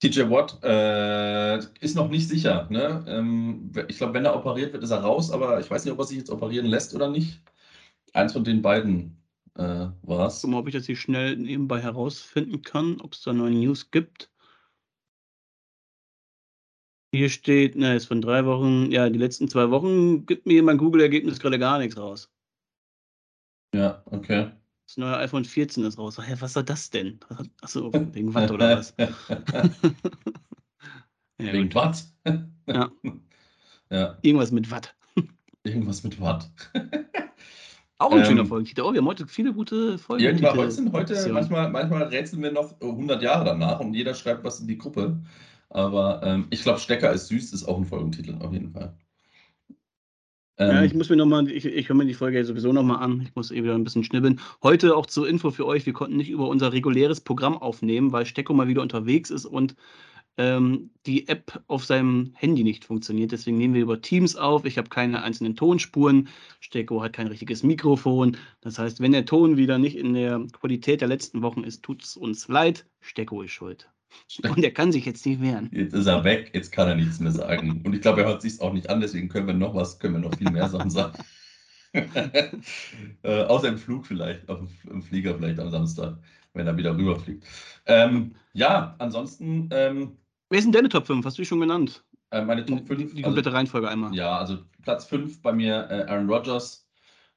TJ Watt äh, ist noch nicht sicher. Ne? Ähm, ich glaube, wenn er operiert wird, ist er raus, aber ich weiß nicht, ob er sich jetzt operieren lässt oder nicht. Eins von den beiden äh, war es. Guck mal, ob ich das hier schnell nebenbei herausfinden kann, ob es da neue News gibt. Hier steht, ne, ist von drei Wochen, ja, die letzten zwei Wochen gibt mir mein Google-Ergebnis gerade gar nichts raus. Ja, okay. Das neue iPhone 14 ist raus. Hä, was soll das denn? Achso, wegen Watt oder was? ja, wegen Watt? ja. ja. Irgendwas mit Watt. Irgendwas mit Watt. Auch ein ähm, schöner Folgentitel. Oh, wir haben heute viele gute Folgen. Ja, heute sind heute, manchmal, manchmal rätseln wir noch 100 Jahre danach und jeder schreibt was in die Gruppe. Aber ähm, ich glaube, Stecker ist süß, ist auch ein Folgentitel, auf jeden Fall. Ähm, ja, ich muss mir nochmal, ich, ich höre mir die Folge sowieso nochmal an. Ich muss eh wieder ein bisschen schnibbeln. Heute auch zur Info für euch: Wir konnten nicht über unser reguläres Programm aufnehmen, weil Stecko mal wieder unterwegs ist und ähm, die App auf seinem Handy nicht funktioniert. Deswegen nehmen wir über Teams auf. Ich habe keine einzelnen Tonspuren. Stecko hat kein richtiges Mikrofon. Das heißt, wenn der Ton wieder nicht in der Qualität der letzten Wochen ist, tut es uns leid. Stecko ist schuld. Und er kann sich jetzt nicht wehren. Jetzt ist er weg, jetzt kann er nichts mehr sagen. Und ich glaube, er hört sich auch nicht an, deswegen können wir noch was, können wir noch viel mehr Sachen sagen. äh, außer im Flug vielleicht, auf dem Flieger vielleicht am Samstag, wenn er wieder rüberfliegt. Ähm, ja, ansonsten ähm, Wer ist denn deine Top 5? Hast du schon genannt? Äh, meine Top 5. Die, die komplette also, Reihenfolge einmal. Ja, also Platz 5 bei mir äh, Aaron Rodgers,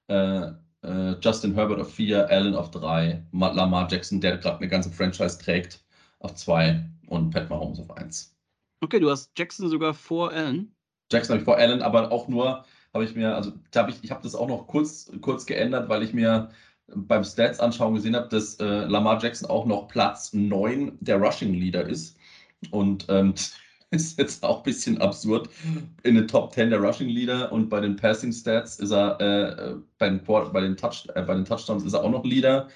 äh, äh, Justin Herbert auf 4, Allen auf 3, Lamar Jackson, der gerade eine ganze Franchise trägt, auf 2 und Pat Mahomes auf 1. Okay, du hast Jackson sogar vor Allen. Jackson habe ich vor Allen, aber auch nur habe ich mir, also da habe ich, ich habe das auch noch kurz, kurz geändert, weil ich mir beim Stats anschauen gesehen habe, dass äh, Lamar Jackson auch noch Platz 9 der Rushing Leader ist. Und ähm, ist jetzt auch ein bisschen absurd. In den Top 10 der Rushing Leader und bei den Passing Stats ist er, äh, bei, den, bei, den Touch, äh, bei den Touchdowns ist er auch noch Leader.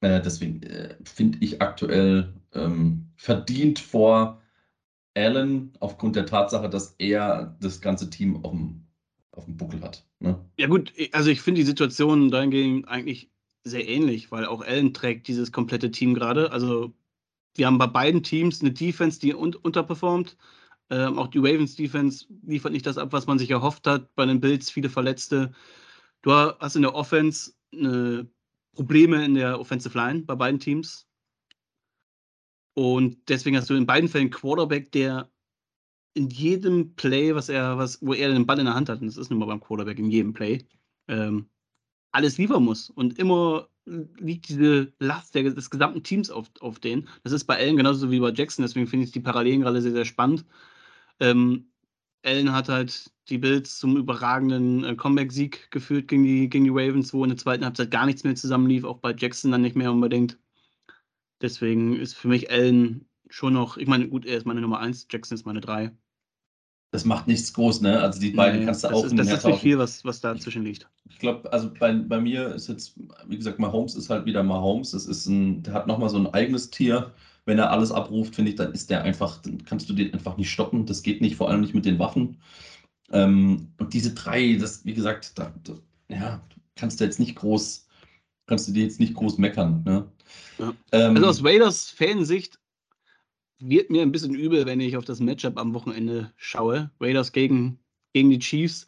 Äh, deswegen äh, finde ich aktuell ähm, verdient vor Allen aufgrund der Tatsache, dass er das ganze Team auf dem, auf dem Buckel hat. Ne? Ja, gut, also ich finde die Situation dahingehend eigentlich sehr ähnlich, weil auch Allen trägt dieses komplette Team gerade. Also wir haben bei beiden Teams eine Defense, die un unterperformt. Ähm, auch die Ravens Defense liefert nicht das ab, was man sich erhofft hat. Bei den Bills viele Verletzte. Du hast in der Offense eine Probleme in der Offensive Line bei beiden Teams. Und deswegen hast du in beiden Fällen einen Quarterback, der in jedem Play, was er, was, wo er den Ball in der Hand hat, und das ist nun mal beim Quarterback in jedem Play, ähm, alles liefern muss und immer liegt diese Last der, des gesamten Teams auf, auf denen. Das ist bei Allen genauso wie bei Jackson, deswegen finde ich die Parallelen gerade sehr, sehr spannend. Ähm, Allen hat halt die Bills zum überragenden äh, Comeback-Sieg geführt gegen die, gegen die Ravens, wo in der zweiten Halbzeit gar nichts mehr zusammenlief, auch bei Jackson dann nicht mehr unbedingt. Deswegen ist für mich Allen schon noch, ich meine, gut, er ist meine Nummer 1, Jackson ist meine 3 das macht nichts groß, ne? Also die beiden nee, kannst du das auch ist, Das ist nicht viel, was, was dazwischen liegt. Ich glaube, also bei, bei mir ist jetzt, wie gesagt, Mahomes ist halt wieder Mahomes. Das ist ein, der hat nochmal so ein eigenes Tier. Wenn er alles abruft, finde ich, dann ist der einfach, dann kannst du den einfach nicht stoppen. Das geht nicht, vor allem nicht mit den Waffen. Ähm, und diese drei, das, wie gesagt, da, da, ja, kannst du jetzt nicht groß, kannst du dir jetzt nicht groß meckern. Ne? Ja. Ähm, also aus Raiders Fansicht wird mir ein bisschen übel, wenn ich auf das Matchup am Wochenende schaue. Raiders gegen, gegen die Chiefs.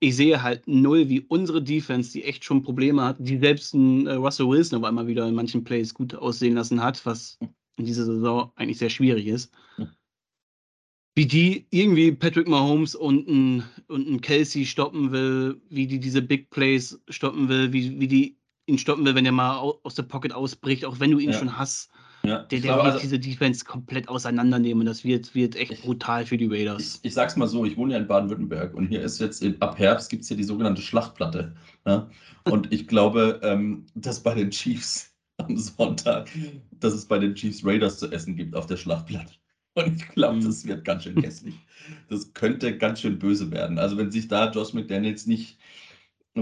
Ich sehe halt null, wie unsere Defense, die echt schon Probleme hat, die selbst ein, äh, Russell Wilson auf einmal wieder in manchen Plays gut aussehen lassen hat, was in dieser Saison eigentlich sehr schwierig ist. Wie die irgendwie Patrick Mahomes und ein, und ein Kelsey stoppen will, wie die diese Big Plays stoppen will, wie, wie die ihn stoppen will, wenn er mal aus der Pocket ausbricht, auch wenn du ihn ja. schon hast. Ja, der, der wird also, diese Defense komplett auseinandernehmen. Das wird, wird echt ich, brutal für die Raiders. Ich, ich, sag's mal so, ich wohne ja in Baden-Württemberg und hier ist jetzt in, ab Herbst gibt es hier die sogenannte Schlachtplatte. Ja? Und ich glaube, ähm, dass bei den Chiefs am Sonntag, dass es bei den Chiefs Raiders zu essen gibt auf der Schlachtplatte. Und ich glaube, das wird ganz schön hässlich. Das könnte ganz schön böse werden. Also wenn sich da Josh McDaniels nicht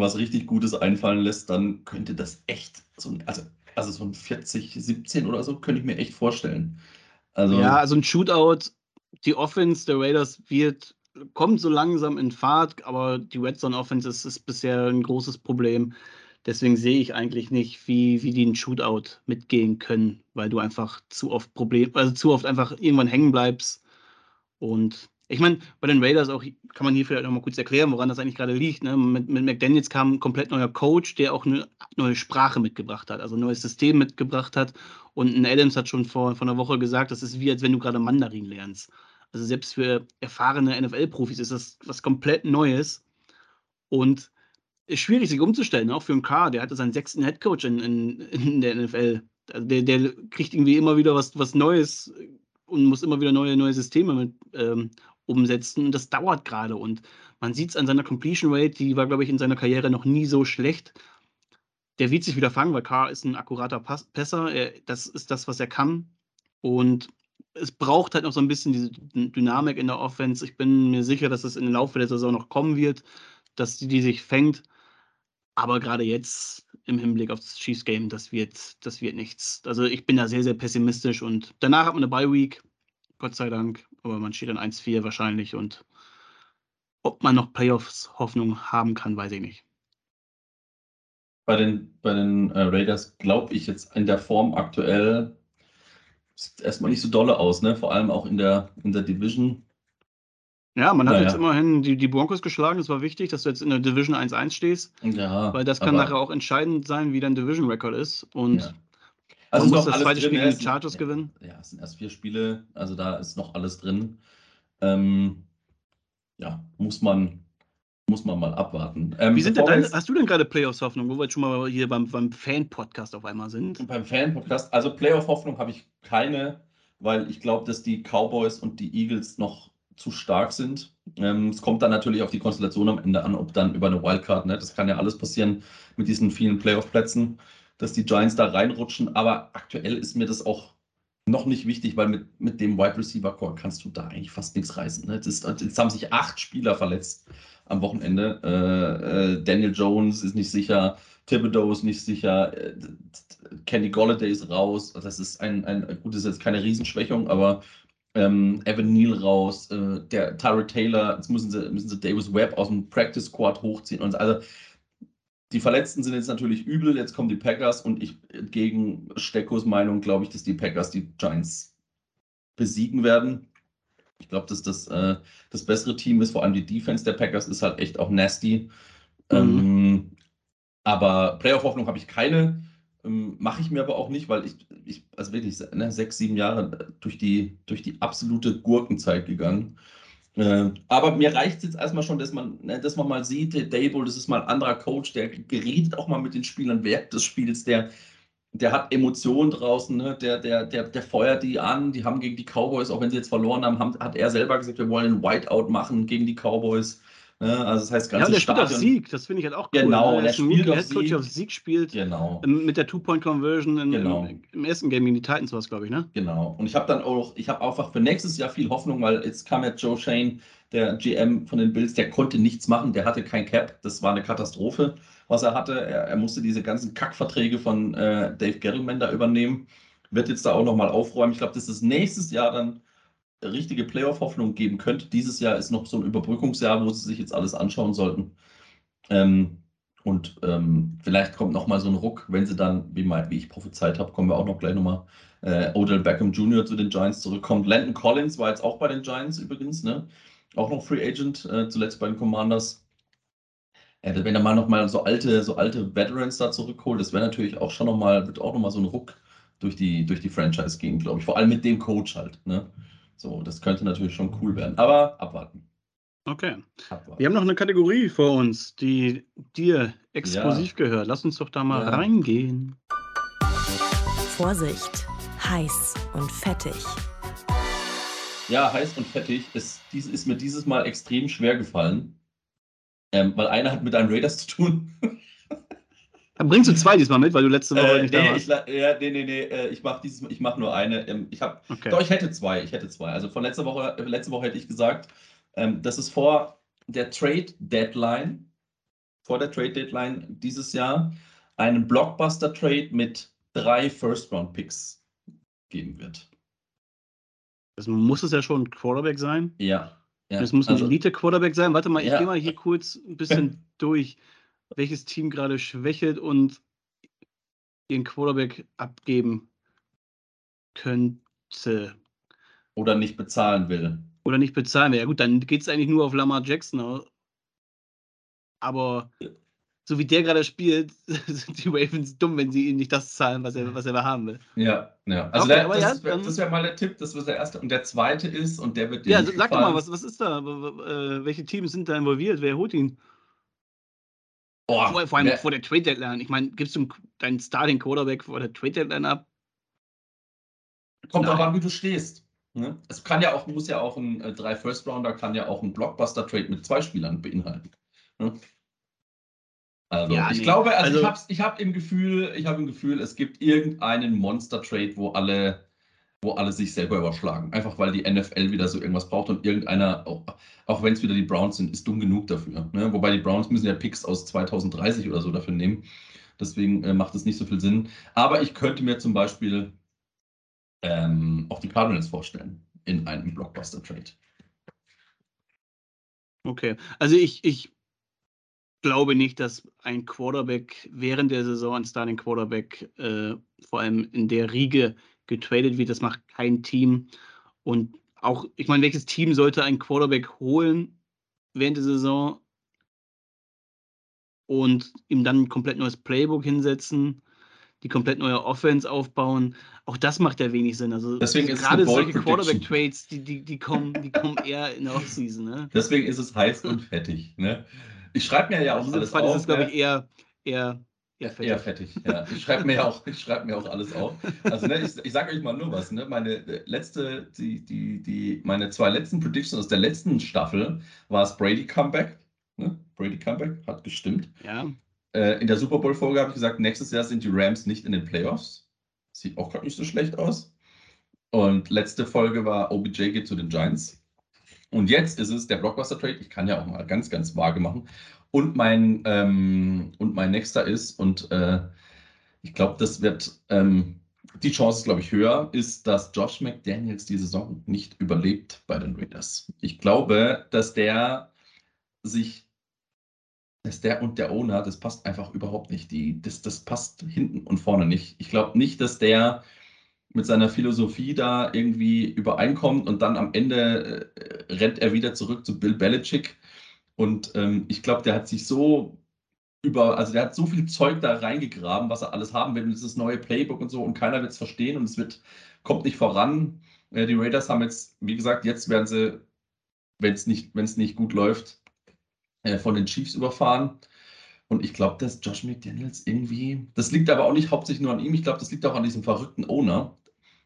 was richtig Gutes einfallen lässt, dann könnte das echt so ein, also also so ein 40, 17 oder so könnte ich mir echt vorstellen. Also, ja, also ein Shootout, die Offense der Raiders wird, kommt so langsam in Fahrt, aber die Red Zone Offense ist, ist bisher ein großes Problem. Deswegen sehe ich eigentlich nicht, wie, wie die einen Shootout mitgehen können, weil du einfach zu oft Problem, also zu oft einfach irgendwann hängen bleibst. Und ich meine, bei den Raiders auch kann man hier vielleicht nochmal kurz erklären, woran das eigentlich gerade liegt. Ne? Mit, mit McDaniels kam ein komplett neuer Coach, der auch eine neue Sprache mitgebracht hat, also ein neues System mitgebracht hat. Und ein Adams hat schon vor, vor einer Woche gesagt, das ist wie, als wenn du gerade Mandarin lernst. Also selbst für erfahrene NFL-Profis ist das was komplett Neues. Und ist schwierig, sich umzustellen, auch für einen K. Der hatte seinen sechsten Headcoach in, in, in der NFL. Also der, der kriegt irgendwie immer wieder was, was Neues und muss immer wieder neue, neue Systeme mit, ähm, umsetzen. Das dauert gerade und man sieht es an seiner Completion Rate, die war, glaube ich, in seiner Karriere noch nie so schlecht. Der wird sich wieder fangen, weil Carr ist ein akkurater Pass Pässer. Er, das ist das, was er kann. Und es braucht halt noch so ein bisschen diese Dynamik in der Offense. Ich bin mir sicher, dass es im Laufe der Saison noch kommen wird, dass die, die sich fängt. Aber gerade jetzt im Hinblick auf das Chiefs Game, das wird, das wird nichts. Also ich bin da sehr, sehr pessimistisch und danach hat man eine Bye Week. Gott sei Dank. Aber man steht an 1-4 wahrscheinlich und ob man noch Playoffs Hoffnung haben kann, weiß ich nicht. Bei den, bei den äh, Raiders glaube ich jetzt in der Form aktuell sieht erstmal nicht so dolle aus, ne? Vor allem auch in der, in der Division. Ja, man hat naja. jetzt immerhin die, die Broncos geschlagen. Das war wichtig, dass du jetzt in der Division 1-1 stehst. Ja, weil das kann nachher auch entscheidend sein, wie dein Division-Record ist. Und ja. Also muss das zweite Spiel gegen die Chargers gewinnen. Ja, es sind erst vier Spiele, also da ist noch alles drin. Ähm, ja, muss man, muss man mal abwarten. Ähm, Wie sind denn deine, hast du denn gerade Playoffs-Hoffnung, wo wir jetzt schon mal hier beim, beim Fan-Podcast auf einmal sind? Beim Fan-Podcast, also Playoff-Hoffnung habe ich keine, weil ich glaube, dass die Cowboys und die Eagles noch zu stark sind. Ähm, es kommt dann natürlich auf die Konstellation am Ende an, ob dann über eine Wildcard, ne, das kann ja alles passieren mit diesen vielen Playoff-Plätzen, dass die Giants da reinrutschen. Aber aktuell ist mir das auch noch nicht wichtig, weil mit, mit dem Wide Receiver Core kannst du da eigentlich fast nichts reißen. Ne? Ist, jetzt haben sich acht Spieler verletzt am Wochenende. Äh, äh, Daniel Jones ist nicht sicher, Thibodeau ist nicht sicher, äh, Kenny Golladay ist raus. Das ist ein, ein gut, ist jetzt keine Riesenschwächung, aber ähm, Evan Neal raus, äh, der Tyree Taylor, jetzt müssen sie, müssen sie Davis Webb aus dem Practice Squad hochziehen und also die Verletzten sind jetzt natürlich übel, jetzt kommen die Packers und ich entgegen Steckos Meinung glaube ich, dass die Packers die Giants besiegen werden. Ich glaube, dass das äh, das bessere Team ist, vor allem die Defense der Packers ist halt echt auch nasty. Mhm. Ähm, aber Playoff-Hoffnung habe ich keine. Ähm, Mache ich mir aber auch nicht, weil ich, ich also wirklich ne, sechs, sieben Jahre durch die, durch die absolute Gurkenzeit gegangen. Äh, aber mir reicht es jetzt erstmal schon, dass man, ne, dass man mal sieht, der Dable, das ist mal ein anderer Coach, der geredet auch mal mit den Spielern während des Spiels, der, der hat Emotionen draußen, ne? der, der, der, der feuert die an, die haben gegen die Cowboys, auch wenn sie jetzt verloren haben, haben hat er selber gesagt, wir wollen einen Whiteout machen gegen die Cowboys. Ne? Also das heißt, ganze ja, der Stadion, spielt auf Sieg, das finde ich halt auch cool. Genau, ne? der spielt auf Sieg. auf Sieg spielt. Genau. Mit der Two-Point-Conversion genau. im, im, ersten Game gegen die Titans war es, glaube ich, ne? Genau. Und ich habe dann auch, ich habe einfach für nächstes Jahr viel Hoffnung, weil jetzt kam ja Joe Shane, der GM von den Bills, der konnte nichts machen, der hatte kein Cap, das war eine Katastrophe, was er hatte. Er, er musste diese ganzen Kackverträge von äh, Dave Gettleman da übernehmen, wird jetzt da auch nochmal aufräumen. Ich glaube, das nächstes Jahr dann richtige Playoff-Hoffnung geben könnte. Dieses Jahr ist noch so ein Überbrückungsjahr, wo sie sich jetzt alles anschauen sollten. Ähm, und ähm, vielleicht kommt noch mal so ein Ruck, wenn sie dann, wie, mal, wie ich prophezeit habe, kommen wir auch noch gleich nochmal, äh, Odell Beckham Jr. zu den Giants zurückkommt. Landon Collins war jetzt auch bei den Giants übrigens, ne? Auch noch Free Agent, äh, zuletzt bei den Commanders. Äh, wenn er mal noch mal so alte, so alte Veterans da zurückholt, das wäre natürlich auch schon noch mal, wird auch noch mal so ein Ruck durch die, durch die Franchise gehen, glaube ich. Vor allem mit dem Coach halt, ne? So, das könnte natürlich schon cool werden. Aber abwarten. Okay. Abwarten. Wir haben noch eine Kategorie vor uns, die dir exklusiv ja. gehört. Lass uns doch da mal ja. reingehen. Vorsicht, heiß und fettig. Ja, heiß und fettig. Ist, dies ist mir dieses Mal extrem schwer gefallen. Ähm, weil einer hat mit einem Raiders zu tun. Dann bringst du zwei diesmal mit, weil du letzte Woche äh, nicht nee, da warst. Ich, ja, nee, nee, nee, äh, ich mache dieses, ich mache nur eine. Ähm, ich habe, okay. doch, ich hätte zwei, ich hätte zwei. Also von letzter Woche, letzte Woche hätte ich gesagt, ähm, das ist vor der Trade Deadline, vor der Trade Deadline dieses Jahr, einen Blockbuster Trade mit drei First Round Picks geben wird. Das muss es ja schon ein Quarterback sein. Ja. ja. Das muss ein also, Elite-Quarterback sein. Warte mal, ich ja. gehe mal hier kurz ein bisschen durch welches Team gerade schwächelt und ihren Quarterback abgeben könnte. Oder nicht bezahlen will. Oder nicht bezahlen will. Ja gut, dann geht es eigentlich nur auf Lamar Jackson. Aber ja. so wie der gerade spielt, sind die Ravens dumm, wenn sie ihm nicht das zahlen, was er, was er haben will. Ja, ja. Also okay, der, das, ja, das wäre mal der Tipp, das wird der erste. Und der zweite ist, und der wird. Ja, sag doch mal, was, was ist da? Äh, welche Teams sind da involviert? Wer holt ihn? Boah, vor, vor allem der, vor der Trade Deadline. Ich meine, gibst du deinen Starting Quarterback vor der Trade Deadline ab? Kommt auch an, wie du stehst. Ne? Es kann ja auch, muss ja auch ein äh, drei First Rounder kann ja auch ein Blockbuster Trade mit zwei Spielern beinhalten. Ne? Also ja, ich nee. glaube, also, also ich habe ich hab im Gefühl, ich habe im Gefühl, es gibt irgendeinen Monster Trade, wo alle wo alle sich selber überschlagen. Einfach weil die NFL wieder so irgendwas braucht und irgendeiner, auch, auch wenn es wieder die Browns sind, ist dumm genug dafür. Ne? Wobei die Browns müssen ja Picks aus 2030 oder so dafür nehmen. Deswegen äh, macht es nicht so viel Sinn. Aber ich könnte mir zum Beispiel ähm, auch die Cardinals vorstellen in einem Blockbuster-Trade. Okay, also ich, ich glaube nicht, dass ein Quarterback während der Saison, ein Starting Quarterback, äh, vor allem in der Riege getradet wird. Das macht kein Team. Und auch, ich meine, welches Team sollte einen Quarterback holen während der Saison und ihm dann ein komplett neues Playbook hinsetzen? die komplett neue Offense aufbauen. Auch das macht ja wenig Sinn. Also Deswegen ist gerade solche. Quarterback-Trades, die, die, die, kommen, die kommen eher in der Offseason. Ne? Deswegen ist es heiß und fettig. Ne? Ich schreibe mir ja auch alles Fall auf. ist es, glaube ne? ich, eher, eher, eher fettig. Eher fettig, ja. Ich schreibe mir, ja auch- ich schreib mir auch alles auf. Also, ne, ich, ich sage euch mal nur was. Ne? Meine äh, letzte, die, die, die, meine zwei letzten Predictions aus der letzten Staffel war es Brady Comeback. Ne? Brady Comeback hat gestimmt. Ja, Äh, in der Super Bowl-Folge habe ich gesagt, nächstes Jahr sind die Rams nicht in den Playoffs. Sieht auch gerade nicht so schlecht aus. Und letzte Folge war OBJ geht zu den Giants. Und jetzt ist es der Blockbuster-Trade. Ich kann ja auch mal ganz, ganz vage machen. Und mein, ähm, und mein nächster ist, und äh, ich glaube, das wird, ähm, die Chance glaube ich, höher, ist, dass Josh McDaniels die Saison nicht überlebt bei den Raiders. Ich glaube, dass der sich dass der und der Owner, das passt einfach überhaupt nicht. Die, das, das passt hinten und vorne nicht. Ich glaube nicht, dass der mit seiner Philosophie da irgendwie übereinkommt und dann am Ende äh, rennt er wieder zurück zu Bill Belichick. Und ähm, ich glaube, der hat sich so über, also der hat so viel Zeug da reingegraben, was er alles haben will, und dieses neue Playbook und so, und keiner wird es verstehen und es wird, kommt nicht voran. Äh, die Raiders haben jetzt, wie gesagt, jetzt werden sie, wenn es nicht, wenn es nicht gut läuft, äh, von den Chiefs überfahren. Und ich glaube, dass Josh McDaniels irgendwie, das liegt aber auch nicht hauptsächlich nur an ihm, ich glaube, das liegt auch an diesem verrückten Owner.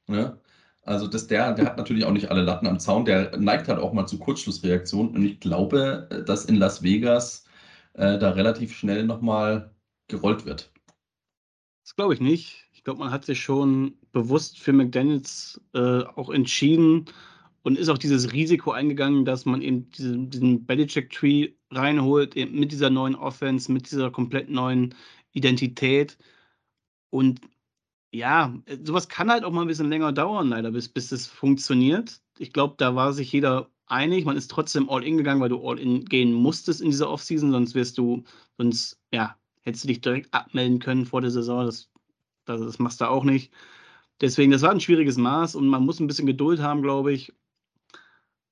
Ne? Also, dass der, der hat natürlich auch nicht alle Latten am Zaun, der neigt halt auch mal zu Kurzschlussreaktionen. Und ich glaube, äh, dass in Las Vegas äh, da relativ schnell nochmal gerollt wird. das glaube ich nicht. Ich glaube, man hat sich schon bewusst für McDaniels äh, auch entschieden und ist auch dieses Risiko eingegangen, dass man eben diesen, diesen Belichick-Tree reinholt, eben mit dieser neuen Offense, mit dieser komplett neuen Identität. Und ja, äh, sowas kann halt auch mal ein bisschen länger dauern, leider, bis, bis es funktioniert. Ich glaube, da war sich jeder einig. Man ist trotzdem all in gegangen, weil du all in gehen musstest in dieser Offseason, sonst wirst du, sonst, ja, hättest du dich direkt abmelden können vor der Saison. Das, das, das machst du auch nicht. Deswegen, das war ein schwieriges Maß und man muss ein bisschen Geduld haben, glaube ich.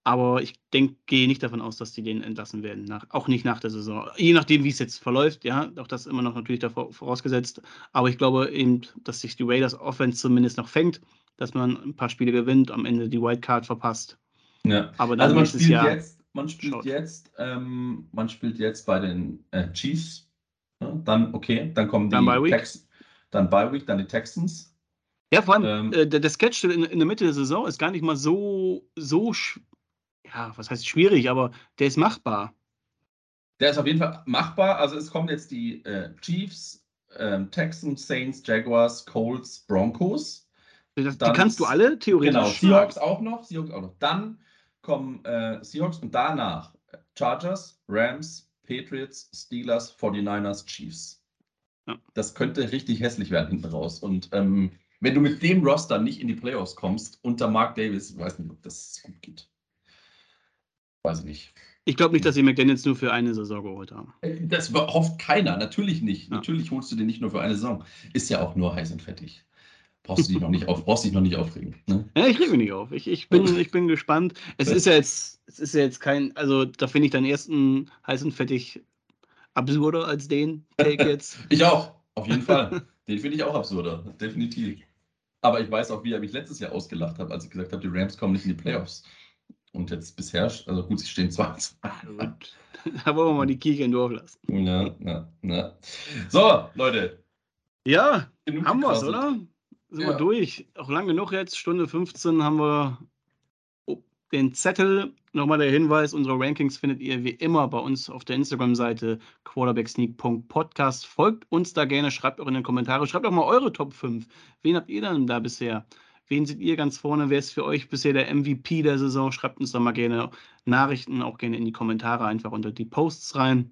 Aber ich denke, gehe nicht davon aus, dass die den entlassen werden, nach, auch nicht nach der Saison. Je nachdem, wie es jetzt verläuft, ja, auch das immer noch natürlich davor vorausgesetzt. Aber ich glaube eben, dass sich die Raiders Offense zumindest noch fängt, dass man ein paar Spiele gewinnt, am Ende die Wildcard verpasst. Ja. Aber dann Also man nächstes spielt Jahr. jetzt, man spielt schaut. jetzt, ähm, man spielt jetzt bei den äh, Chiefs. Ja, dann, okay, dann kommen die Dann Bye Week. Tex dann Bye Week, dann die Texans. Ja, vor allem, Ähm, äh, der, der Sketch in, in der Mitte der Saison ist gar nicht mal so, so, ja, was heißt schwierig, aber der ist machbar. Der ist auf jeden Fall machbar. Also es kommen jetzt die äh, Chiefs, ähm, Texans, Saints, Jaguars, Colts, Broncos. Das, die kannst du alle theoretisch. Genau. Seahawks auch noch. Seahawks auch noch. Dann kommen äh, Seahawks und danach äh, Chargers, Rams, Patriots, Steelers, 49ers, Chiefs. Ja. Das könnte richtig hässlich werden hinten raus. Und ähm, wenn du mit dem Roster nicht in die Playoffs kommst, unter Mark Davis, weiß nicht, ob das gut geht. Weiß ich nicht. Ich glaube nicht, dass sie McDaniels nur für eine Saison geholt haben. Äh, Das hofft keiner, natürlich nicht. Ja. Natürlich holst du den nicht nur für eine Saison. Ist ja auch nur heiß und fettig. Brauchst du dich noch nicht auf, brauchst dich noch nicht aufregen. Ne? Ja, ich reg mich nicht auf. Ich, ich, bin, ich bin gespannt. Es ist ja jetzt, es ist ja jetzt kein, also da finde ich deinen ersten heiß und fettig absurder als den Take jetzt. Ich auch, auf jeden Fall. Den finde ich auch absurder, definitiv. Aber ich weiß auch, wie er mich letztes Jahr ausgelacht hat, als ich gesagt habe, die Rams kommen nicht in die Playoffs. Und jetzt bisher, also gut, sie stehen 2 Gut. Da wollen wir mal die Kirche im Dorf lassen. Ja. So, Leute. Ja, genug haben wir es, oder? Sind Ja. wir durch. Auch lang genug jetzt, Stunde 15 haben wir den Zettel. Nochmal der Hinweis, unsere Rankings findet ihr wie immer bei uns auf der Instagram-Seite quarterbacksneak.podcast. Folgt uns da gerne, schreibt auch in den Kommentare, schreibt auch mal eure Top 5. Wen habt ihr denn da bisher? Wen seht ihr ganz vorne? Wer ist für euch bisher der MVP der Saison? Schreibt uns da mal gerne Nachrichten, auch gerne in die Kommentare einfach unter die Posts rein.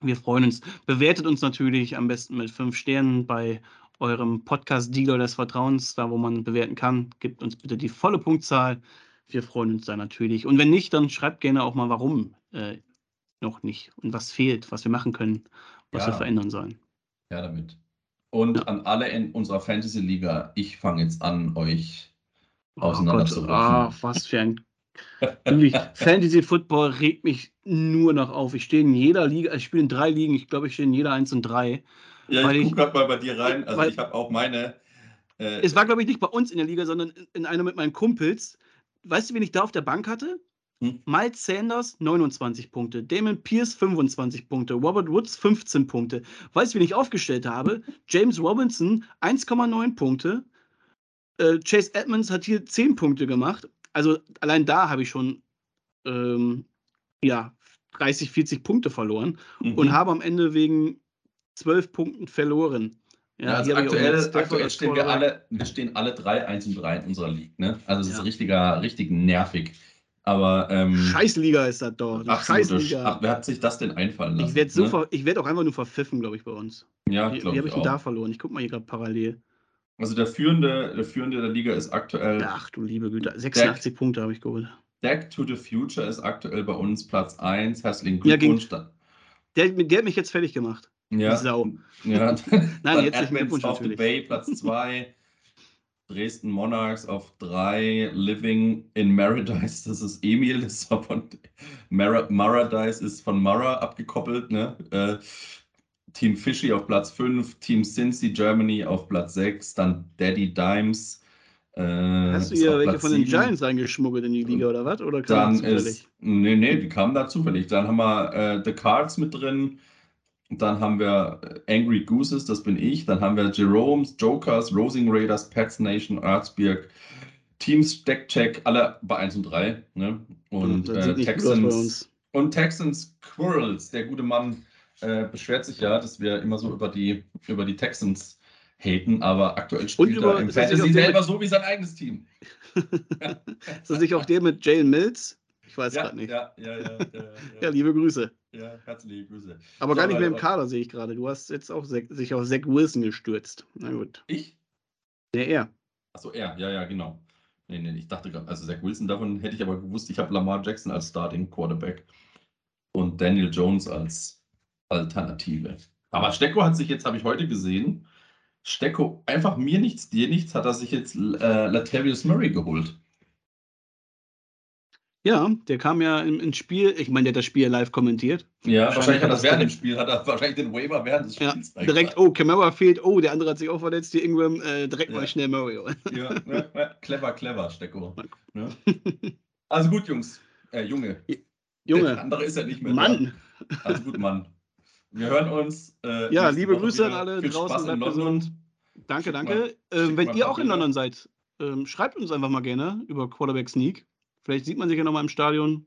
Wir freuen uns. Bewertet uns natürlich am besten mit fünf Sternen bei eurem Podcast-Dealer des Vertrauens, da wo man bewerten kann. Gebt uns bitte die volle Punktzahl. Wir freuen uns da natürlich. Und wenn nicht, dann schreibt gerne auch mal, warum äh, noch nicht und was fehlt, was wir machen können, was Ja. wir verändern sollen. Ja, damit. Und an alle in unserer Fantasy-Liga, ich fange jetzt an, euch Oh auseinanderzurufen. ah, was für ein. Wirklich, Fantasy Football regt mich nur noch auf. Ich stehe in jeder Liga, ich spiele in drei Ligen, ich glaube, ich stehe in jeder 1 und 3. Ja, ich ich- gucke gerade mal bei dir rein. Also weil- ich habe auch meine. Äh, Es war, glaube ich, nicht bei uns in der Liga, sondern in- in einer mit meinen Kumpels. Weißt du, wen ich da auf der Bank hatte? Hm. Miles Sanders 29 Punkte, Damon Pierce 25 Punkte, Robert Woods 15 Punkte. Weißt du, wen ich aufgestellt habe? James Robinson 1,9 Punkte. Äh, Chase Edmonds hat hier 10 Punkte gemacht. Also allein da habe ich schon ähm, ja, 30, 40 Punkte verloren mhm. und habe am Ende wegen 12 Punkten verloren. Ja, also aktuell, aktuell stehen wir alle, wir stehen alle 3, 1 und 3 in unserer League. Ne? Also es Ja. ist richtiger, richtig nervig. Aber ähm, Scheißliga ist das doch. Die absolute Scheißliga. Sch- Wer hat sich das denn einfallen lassen? Ich werde so ne? ich werd auch einfach nur verpfiffen, glaube ich, bei uns. Ja, Wie, wie glaube habe ich ich denn da verloren? Ich gucke mal hier gerade parallel. Also der führende, der führende der Liga ist aktuell Ach du liebe Güte. 86 Punkte habe ich geholt. Back to the Future ist aktuell bei uns Platz 1. Herzlichen Ja, Glückwunsch. dann. Der, der hat mich jetzt fertig gemacht. ja, Sau. Ja. Nein, jetzt nicht Glückwunsch auf the. Bay, Platz 2. Dresden Monarchs auf 3. Living in Maradise, das ist Emil, das ist von Mara, Maradise ist von Mara abgekoppelt. Ne? Äh, Team Fishy auf Platz 5, Team Cincy Germany auf Platz 6, dann Daddy Dimes. Äh, Hast du hier welche Platz von den 7. Giants reingeschmuggelt in die Liga oder was? Oder kam Dann das zufällig? ist, nee, nee, die kamen da zufällig. Dann haben wir äh, The Cards mit drin. Dann haben wir äh, Angry Gooses, das bin ich. Dann haben wir Jerome's, Jokers, Rosing Raiders, Pets Nation, Erzberg, Teams Stackcheck, alle bei 1 und 3. Ne? Und äh, Texans und Texans Squirrels, der gute Mann, äh, beschwert sich ja, dass wir immer so über die, über die Texans haten, aber aktuell spielt über- er im Fantasy selber so wie sein eigenes Team. Ist das nicht auch der mit Jalen Mills? Ich weiß Ja, gerade nicht. ja, ja, ja, ja, ja, Ja, liebe Grüße. Ja, herzliche Grüße. Aber gar nicht mehr im Kader, sehe ich gerade. Du hast jetzt auch Zach- sich auf Zach Wilson gestürzt. Na gut. Ich? Ja, er. Achso, er, ja, ja, genau. Nee, nee, ich dachte gerade, also Zach Wilson, davon hätte ich aber gewusst, ich habe Lamar Jackson als Starting Quarterback und Daniel Jones als Alternative. Aber Stecko hat sich jetzt, habe ich heute gesehen, Stecko, einfach mir nichts, dir nichts, hat er sich jetzt äh, Latavius Murray geholt. Ja, der kam ja im, ins Spiel. Ich meine, der hat das Spiel live kommentiert. Ja, Wahrscheinlich wahrscheinlich hat er das während dem Spiel, hat er wahrscheinlich den Waiver während des Ja, Spiels direkt, oh, Camara fehlt. Oh, der andere hat sich auch verletzt. Die Ingram, äh, direkt Ja. mal schnell Mario. Ja, ja, ja, clever, clever, Stecko. Ne? Also gut, Jungs. Äh, Junge. Der Junge, andere ist ja nicht mehr Mann. da. Also gut, Mann. Wir hören uns. Äh, Ja, liebe Woche Grüße an alle Viel draußen, Spaß in bleibt London. gesund. Danke, danke. mal- ähm, wenn ihr auch in. London seid, ähm, schreibt uns einfach mal gerne über Quarterback Sneak. Vielleicht sieht man sich ja nochmal im Stadion.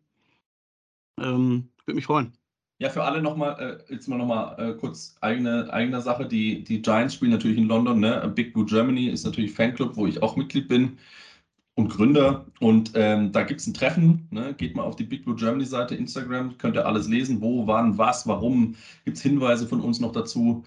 Ähm, Würde mich freuen. Ja, für alle nochmal, äh, jetzt mal nochmal äh, kurz eigene, eigene Sache. Die, die Giants spielen natürlich in London. Ne? Big Blue Germany ist natürlich Fanclub, wo ich auch Mitglied bin und Gründer. Und ähm, da gibt es ein Treffen. Ne? Geht mal auf die Big Blue Germany Seite, Instagram, könnt ihr alles lesen. Wo, wann, was, warum. Gibt es Hinweise von uns noch dazu.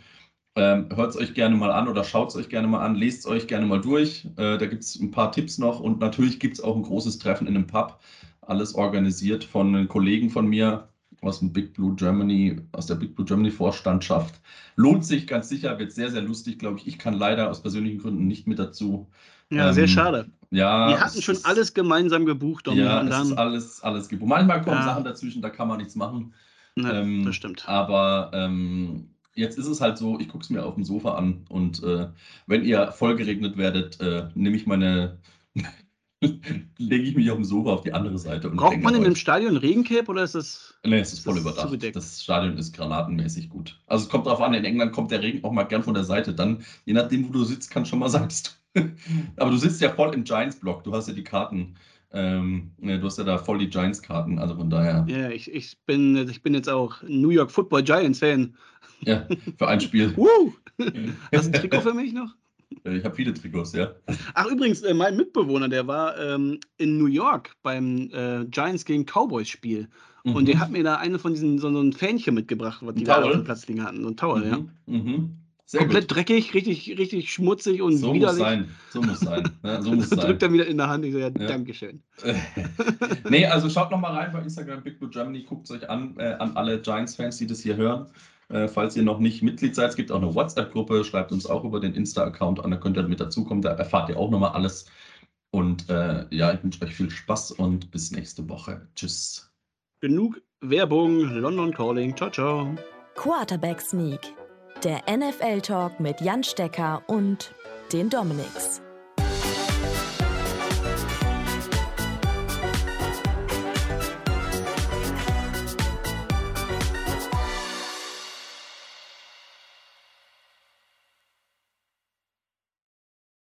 Ähm, Hört es euch gerne mal an oder schaut es euch gerne mal an, lest es euch gerne mal durch. Äh, da gibt es ein paar Tipps noch und natürlich gibt es auch ein großes Treffen in einem Pub. Alles organisiert von einem Kollegen von mir aus dem Big Blue Germany, aus der Big Blue Germany Vorstandschaft. Lohnt sich ganz sicher, wird sehr, sehr lustig, glaube ich. Ich kann leider aus persönlichen Gründen nicht mit dazu. Ja, Ähm, sehr schade. Ja, Wir hatten schon ist- alles gemeinsam gebucht, Domi, Ja, und es ist dann. alles, alles gebucht. Manchmal kommen Ja. Sachen dazwischen, da kann man nichts machen. Ne, ähm, das stimmt. Aber ähm, jetzt ist es halt so, ich gucke es mir auf dem Sofa an und äh, wenn ihr vollgeregnet werdet, äh, nehme ich meine, lege ich mich auf dem Sofa auf die andere Seite. Und Braucht man in dem Stadion Regencape oder ist das. Nee, es ist voll ist überdacht. zugedeckt. Das Stadion ist granatenmäßig gut. Also es kommt darauf an, in England kommt der Regen auch mal gern von der Seite. Dann, je nachdem, wo du sitzt, kann schon mal sein. du- Aber du sitzt ja voll im Giants-Block. Du hast ja die Karten. Ähm, du hast ja da voll die Giants-Karten. Also von daher, Ja, ich, ich, bin, ich bin jetzt auch New York Football Giants Fan. Ja, für ein Spiel. Hast du ein Trikot für mich noch? ich habe viele Trikots, ja. Ach, übrigens, äh, mein Mitbewohner, der war ähm, in New York beim äh, Giants gegen Cowboys Spiel. Und der hat mir da eine von diesen, so, so ein Fähnchen mitgebracht, was die da auf dem Platz liegen hatten. So ein Towel, ja. Mhm. Mhm. Sehr Komplett gut. dreckig, richtig, richtig schmutzig und So muss widerlich. sein. So muss sein. Ja, so muss sein. Drückt er wieder in der Hand. Ich so, ja, Ja. Dankeschön. nee, also schaut noch mal rein bei Instagram Big Blue Germany, guckt es euch an, äh, an alle Giants-Fans, die das hier hören. Äh, falls ihr noch nicht Mitglied seid, es gibt auch eine WhatsApp-Gruppe, schreibt uns auch über den Insta-Account an, da könnt ihr mit dazukommen, da erfahrt ihr auch noch mal alles. Und äh, ja, ich wünsche euch viel Spaß und bis nächste Woche. Tschüss. Genug Werbung, London Calling. Ciao, ciao. Quarterback Sneak, Der NFL Talk mit Jan Stecker und den Dominics.